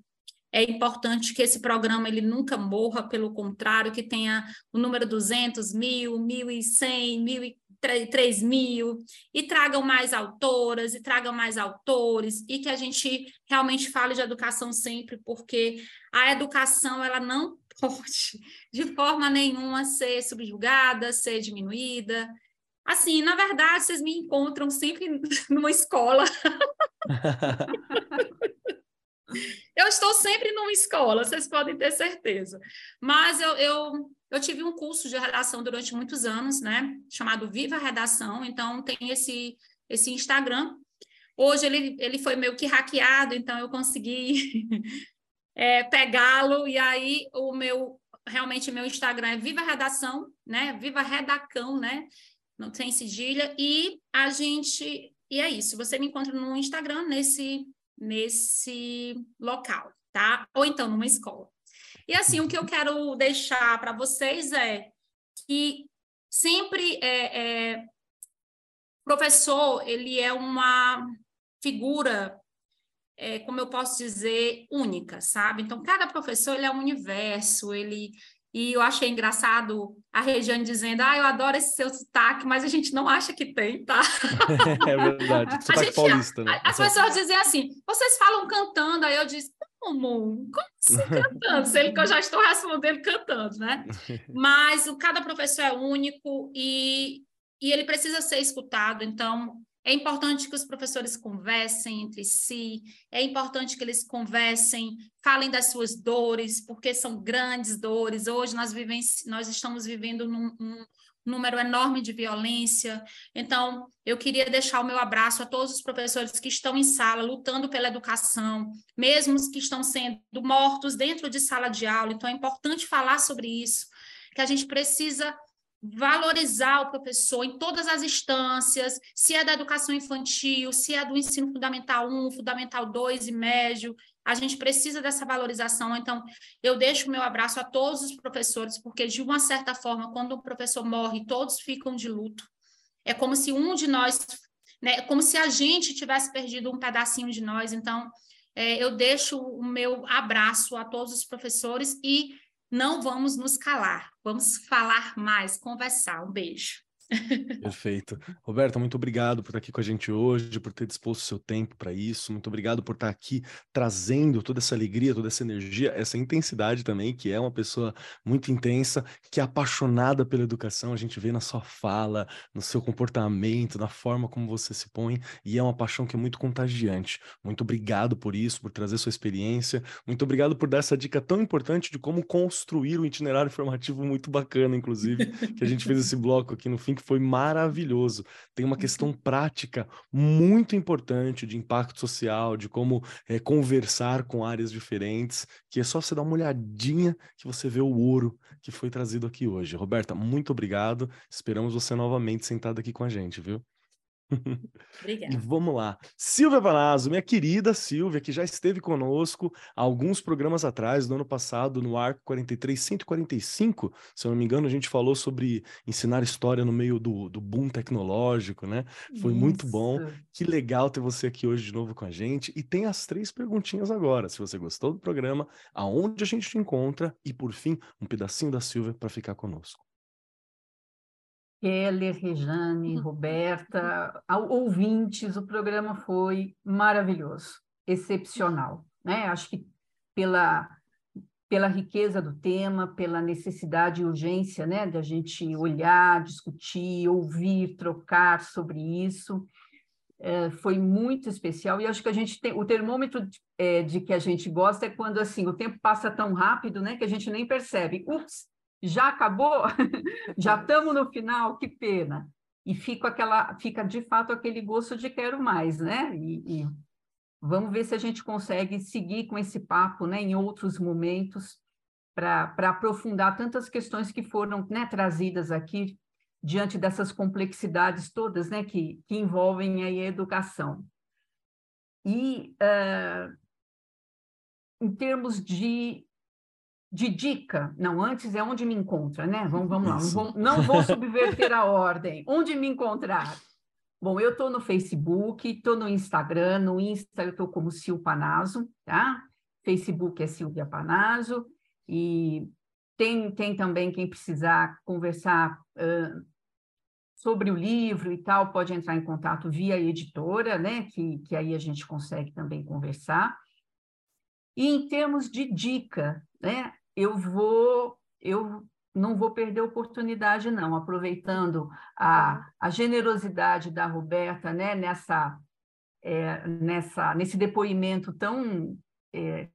é importante que esse programa ele nunca morra, pelo contrário, que tenha o número 200, mil, mil e cem, mil e 3 mil, e tragam mais autoras, e tragam mais autores, e que a gente realmente fale de educação sempre, porque a educação ela não pode, de forma nenhuma, ser subjugada, ser diminuída. Assim, na verdade, vocês me encontram sempre numa escola. eu estou sempre numa escola, vocês podem ter certeza. Mas eu, eu eu tive um curso de redação durante muitos anos, né? Chamado Viva Redação. Então, tem esse, esse Instagram. Hoje ele, ele foi meio que hackeado, então eu consegui é, pegá-lo. E aí, o meu, realmente, meu Instagram é Viva Redação, né? Viva Redacão, né? Não tem cedilha. E a gente. E é isso. Você me encontra no Instagram, nesse, nesse local, tá? Ou então numa escola. E assim, o que eu quero deixar para vocês é que sempre é, é, professor ele é uma figura é, como eu posso dizer única sabe então cada professor ele é um universo ele e eu achei engraçado a Regiane dizendo, ah, eu adoro esse seu sotaque, mas a gente não acha que tem, tá? é verdade, sotaque gente, paulista, né? As pessoas dizem assim, vocês falam cantando, aí eu disse, como? Como assim cantando? Sendo que eu já estou respondendo cantando, né? Mas o, cada professor é único e e ele precisa ser escutado. Então, é importante que os professores conversem entre si, é importante que eles conversem, falem das suas dores, porque são grandes dores. Hoje nós, nós estamos vivendo num, um número enorme de violência. Então, eu queria deixar o meu abraço a todos os professores que estão em sala lutando pela educação, mesmo os que estão sendo mortos dentro de sala de aula. Então, é importante falar sobre isso, que a gente precisa valorizar o professor em todas as instâncias, se é da educação infantil, se é do ensino fundamental 1, fundamental 2 e médio, a gente precisa dessa valorização. Então, eu deixo o meu abraço a todos os professores, porque de uma certa forma, quando o professor morre, todos ficam de luto. É como se um de nós, né, como se a gente tivesse perdido um pedacinho de nós. Então, é, eu deixo o meu abraço a todos os professores e não vamos nos calar, vamos falar mais, conversar. Um beijo. Perfeito. Roberta, muito obrigado por estar aqui com a gente hoje, por ter disposto o seu tempo para isso. Muito obrigado por estar aqui trazendo toda essa alegria, toda essa energia, essa intensidade também, que é uma pessoa muito intensa, que é apaixonada pela educação. A gente vê na sua fala, no seu comportamento, na forma como você se põe, e é uma paixão que é muito contagiante. Muito obrigado por isso, por trazer sua experiência. Muito obrigado por dar essa dica tão importante de como construir um itinerário formativo muito bacana, inclusive, que a gente fez esse bloco aqui no fim que foi maravilhoso. Tem uma questão uhum. prática muito importante de impacto social, de como é, conversar com áreas diferentes, que é só você dar uma olhadinha que você vê o ouro que foi trazido aqui hoje. Roberta, muito obrigado. Esperamos você novamente sentado aqui com a gente, viu? Obrigada. Vamos lá. Silvia Panazzo, minha querida Silvia, que já esteve conosco alguns programas atrás, no ano passado, no Arco 43, 145, se eu não me engano, a gente falou sobre ensinar história no meio do, do boom tecnológico, né? Foi Isso. muito bom. Que legal ter você aqui hoje de novo com a gente. E tem as três perguntinhas agora. Se você gostou do programa, aonde a gente te encontra e, por fim, um pedacinho da Silvia para ficar conosco. Keller, Rejane, uhum. Roberta, ouvintes, o programa foi maravilhoso, excepcional. Né? Acho que pela, pela riqueza do tema, pela necessidade e urgência né, de a gente olhar, discutir, ouvir, trocar sobre isso, é, foi muito especial. E acho que a gente tem o termômetro de, é, de que a gente gosta é quando assim o tempo passa tão rápido né, que a gente nem percebe. Ups, já acabou? já estamos no final? Que pena. E fica, aquela, fica de fato aquele gosto de quero mais, né? E, e vamos ver se a gente consegue seguir com esse papo né, em outros momentos para aprofundar tantas questões que foram né, trazidas aqui diante dessas complexidades todas né, que, que envolvem a educação. E uh, em termos de de dica. Não, antes é onde me encontra, né? Vamos, vamos lá. Não vou, não vou subverter a ordem. Onde me encontrar? Bom, eu estou no Facebook, estou no Instagram. No Insta eu estou como Sil Panazo, tá? Facebook é Silvia Panazo. E tem, tem também quem precisar conversar uh, sobre o livro e tal, pode entrar em contato via editora, né? Que, que aí a gente consegue também conversar. E em termos de dica, né? Eu vou, eu não vou perder a oportunidade, não, aproveitando a, a generosidade da Roberta, né, nessa, é, nessa, nesse depoimento tão, é,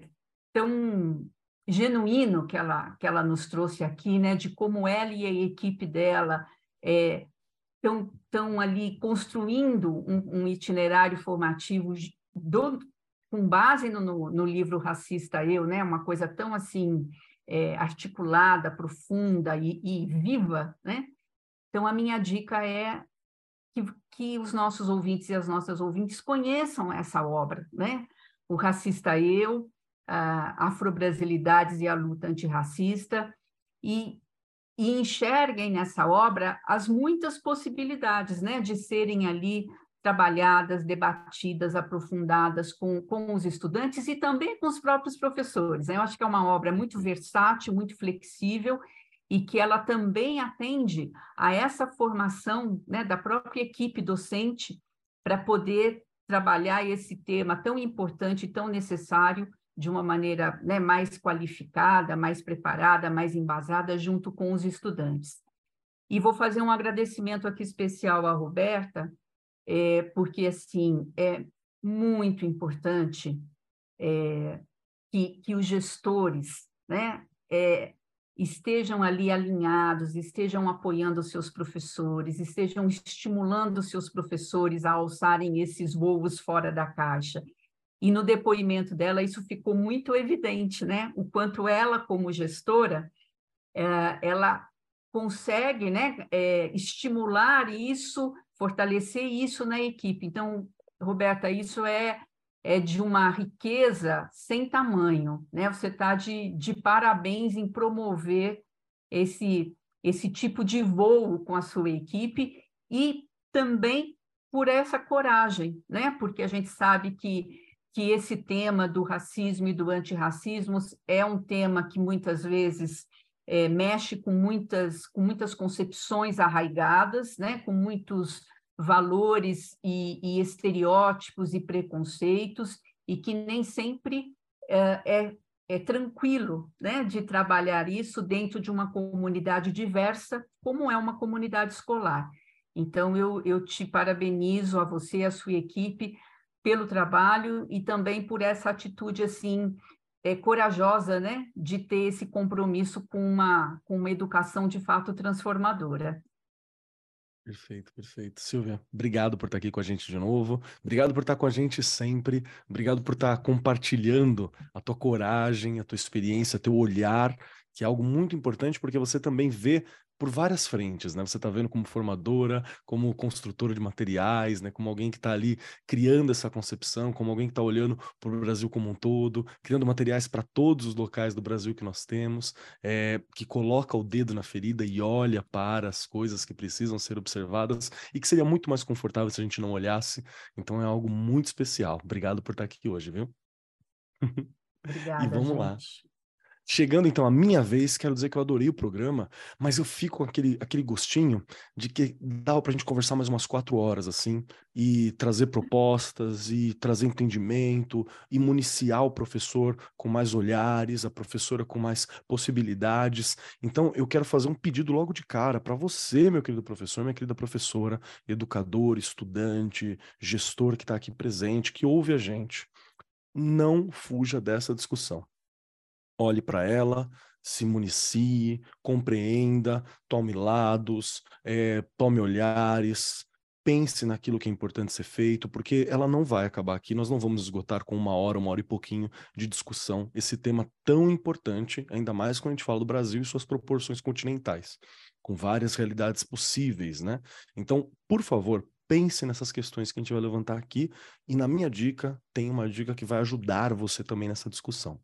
tão genuíno que ela, que ela nos trouxe aqui, né, de como ela e a equipe dela estão é, tão ali construindo um, um itinerário formativo do, com base no, no, no, livro Racista Eu, né, uma coisa tão assim é, articulada, profunda e, e, viva, né? Então, a minha dica é que, que os nossos ouvintes e as nossas ouvintes conheçam essa obra, né? O Racista Eu, Afro-Brasilidades e a Luta Antirracista, e, e enxerguem nessa obra as muitas possibilidades, né? De serem ali trabalhadas, debatidas, aprofundadas com, com os estudantes e também com os próprios professores. Eu acho que é uma obra muito versátil, muito flexível e que ela também atende a essa formação né, da própria equipe docente para poder trabalhar esse tema tão importante, tão necessário, de uma maneira né, mais qualificada, mais preparada, mais embasada, junto com os estudantes. E vou fazer um agradecimento aqui especial à Roberta, é, porque, assim, é muito importante é, que, que os gestores né, é, estejam ali alinhados, estejam apoiando os seus professores, estejam estimulando os seus professores a alçarem esses voos fora da caixa. E no depoimento dela, isso ficou muito evidente, né? O quanto ela, como gestora, é, ela consegue né, é, estimular isso, fortalecer isso na equipe. Então, Roberta, isso é, é de uma riqueza sem tamanho. Né? Você está de, de parabéns em promover esse, esse tipo de voo com a sua equipe e também por essa coragem, né? porque a gente sabe que, que esse tema do racismo e do antirracismo é um tema que muitas vezes é, mexe com muitas, com muitas concepções arraigadas, né? com muitos valores e, e estereótipos e preconceitos, e que nem sempre é, é, é tranquilo né? de trabalhar isso dentro de uma comunidade diversa, como é uma comunidade escolar. Então, eu, eu te parabenizo a você e a sua equipe pelo trabalho e também por essa atitude assim é, corajosa, né, de ter esse compromisso com uma, com uma educação de fato transformadora. Perfeito, perfeito. Silvia, obrigado por estar aqui com a gente de novo. Obrigado por estar com a gente sempre. Obrigado por estar compartilhando a tua coragem, a tua experiência, teu olhar, que é algo muito importante porque você também vê por várias frentes, né? Você está vendo como formadora, como construtora de materiais, né? Como alguém que está ali criando essa concepção, como alguém que está olhando para o Brasil como um todo, criando materiais para todos os locais do Brasil que nós temos, é, que coloca o dedo na ferida e olha para as coisas que precisam ser observadas e que seria muito mais confortável se a gente não olhasse. Então é algo muito especial. Obrigado por estar aqui hoje, viu? Obrigada, e vamos gente. lá. Chegando então a minha vez, quero dizer que eu adorei o programa, mas eu fico com aquele, aquele gostinho de que dava para a gente conversar mais umas quatro horas, assim, e trazer propostas, e trazer entendimento, e municiar o professor com mais olhares, a professora com mais possibilidades. Então, eu quero fazer um pedido logo de cara para você, meu querido professor, minha querida professora, educador, estudante, gestor que está aqui presente, que ouve a gente. Não fuja dessa discussão olhe para ela, se municie, compreenda, tome lados, é, tome olhares, pense naquilo que é importante ser feito, porque ela não vai acabar aqui, nós não vamos esgotar com uma hora, uma hora e pouquinho de discussão esse tema tão importante, ainda mais quando a gente fala do Brasil e suas proporções continentais, com várias realidades possíveis, né? Então, por favor, pense nessas questões que a gente vai levantar aqui, e na minha dica, tem uma dica que vai ajudar você também nessa discussão.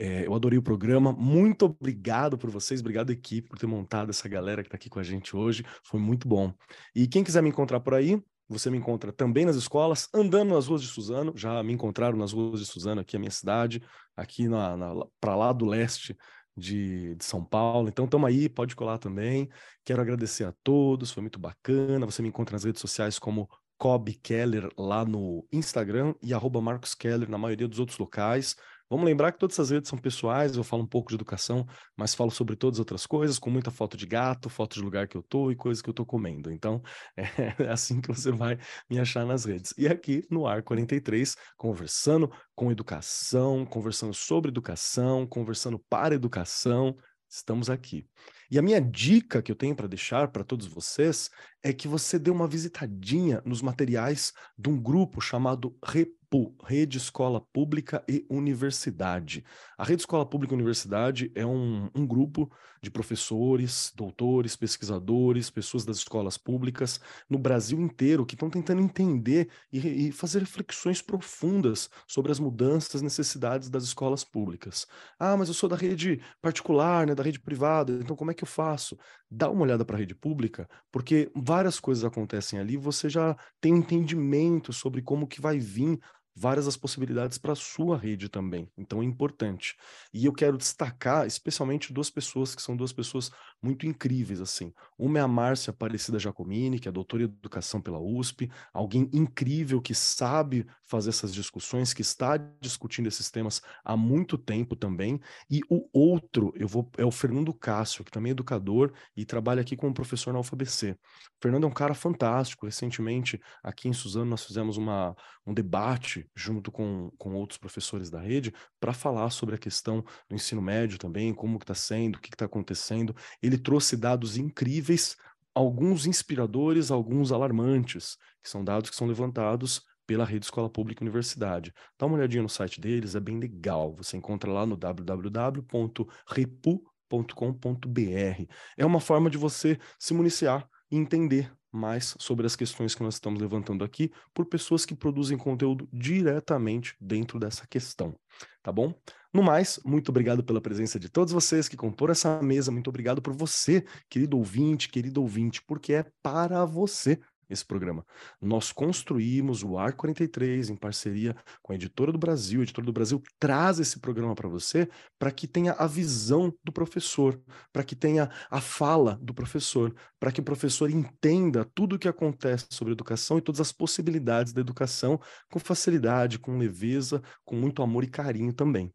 É, eu adorei o programa. Muito obrigado por vocês, obrigado, equipe, por ter montado essa galera que está aqui com a gente hoje. Foi muito bom. E quem quiser me encontrar por aí, você me encontra também nas escolas, andando nas ruas de Suzano. Já me encontraram nas ruas de Suzano, aqui a minha cidade, aqui na, na para lá do leste de, de, São Paulo. Então, estamos aí, pode colar também. Quero agradecer a todos, foi muito bacana. Você me encontra nas redes sociais como Cobb Keller lá no Instagram e arroba Marcos Keller na maioria dos outros locais. Vamos lembrar que todas essas redes são pessoais, eu falo um pouco de educação, mas falo sobre todas as outras coisas, com muita foto de gato, foto de lugar que eu tô e coisas que eu tô comendo. Então, é assim que você vai me achar nas redes. E aqui no Ar 43, conversando com educação, conversando sobre educação, conversando para educação, estamos aqui. E a minha dica que eu tenho para deixar para todos vocês é que você dê uma visitadinha nos materiais de um grupo chamado Rep REPU, Rede Escola Pública e Universidade. A Rede Escola Pública e Universidade é um, um grupo de professores, doutores, pesquisadores, pessoas das escolas públicas no Brasil inteiro que estão tentando entender e, e fazer reflexões profundas sobre as mudanças, necessidades das escolas públicas. Ah, mas eu sou da rede particular, né, da rede privada, então como é que eu faço? Dá uma olhada para a rede pública, porque várias coisas acontecem ali, você já tem um entendimento sobre como que vai vir várias as possibilidades para a sua rede também. Então é importante. E eu quero destacar especialmente duas pessoas que são duas pessoas muito incríveis assim. Uma é a Márcia Aparecida Giacomini, que é doutora em educação pela USP, alguém incrível que sabe fazer essas discussões, que está discutindo esses temas há muito tempo também. E o outro, eu vou é o Fernando Cássio, que também é educador e trabalha aqui como professor na UFABC. O Fernando é um cara fantástico. Recentemente, aqui em Suzano, nós fizemos uma, um debate junto com, com outros professores da rede para falar sobre a questão do ensino médio também, como que está sendo, o que está acontecendo. Ele trouxe dados incríveis, alguns inspiradores, alguns alarmantes, que são dados que são levantados pela Rede Escola Pública Universidade. Dá uma olhadinha no site deles, é bem legal. Você encontra lá no www.repu.com.br. É uma forma de você se municiar entender mais sobre as questões que nós estamos levantando aqui por pessoas que produzem conteúdo diretamente dentro dessa questão, tá bom? No mais, muito obrigado pela presença de todos vocês que compõem essa mesa, muito obrigado por você, querido ouvinte, querido ouvinte, porque é para você esse programa. Nós construímos o Ar 43 em parceria com a Editora do Brasil. A Editora do Brasil traz esse programa para você para que tenha a visão do professor, para que tenha a fala do professor, para que o professor entenda tudo o que acontece sobre educação e todas as possibilidades da educação com facilidade, com leveza, com muito amor e carinho também.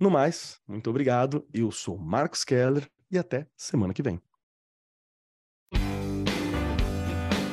No mais, muito obrigado. Eu sou Marcos Keller e até semana que vem.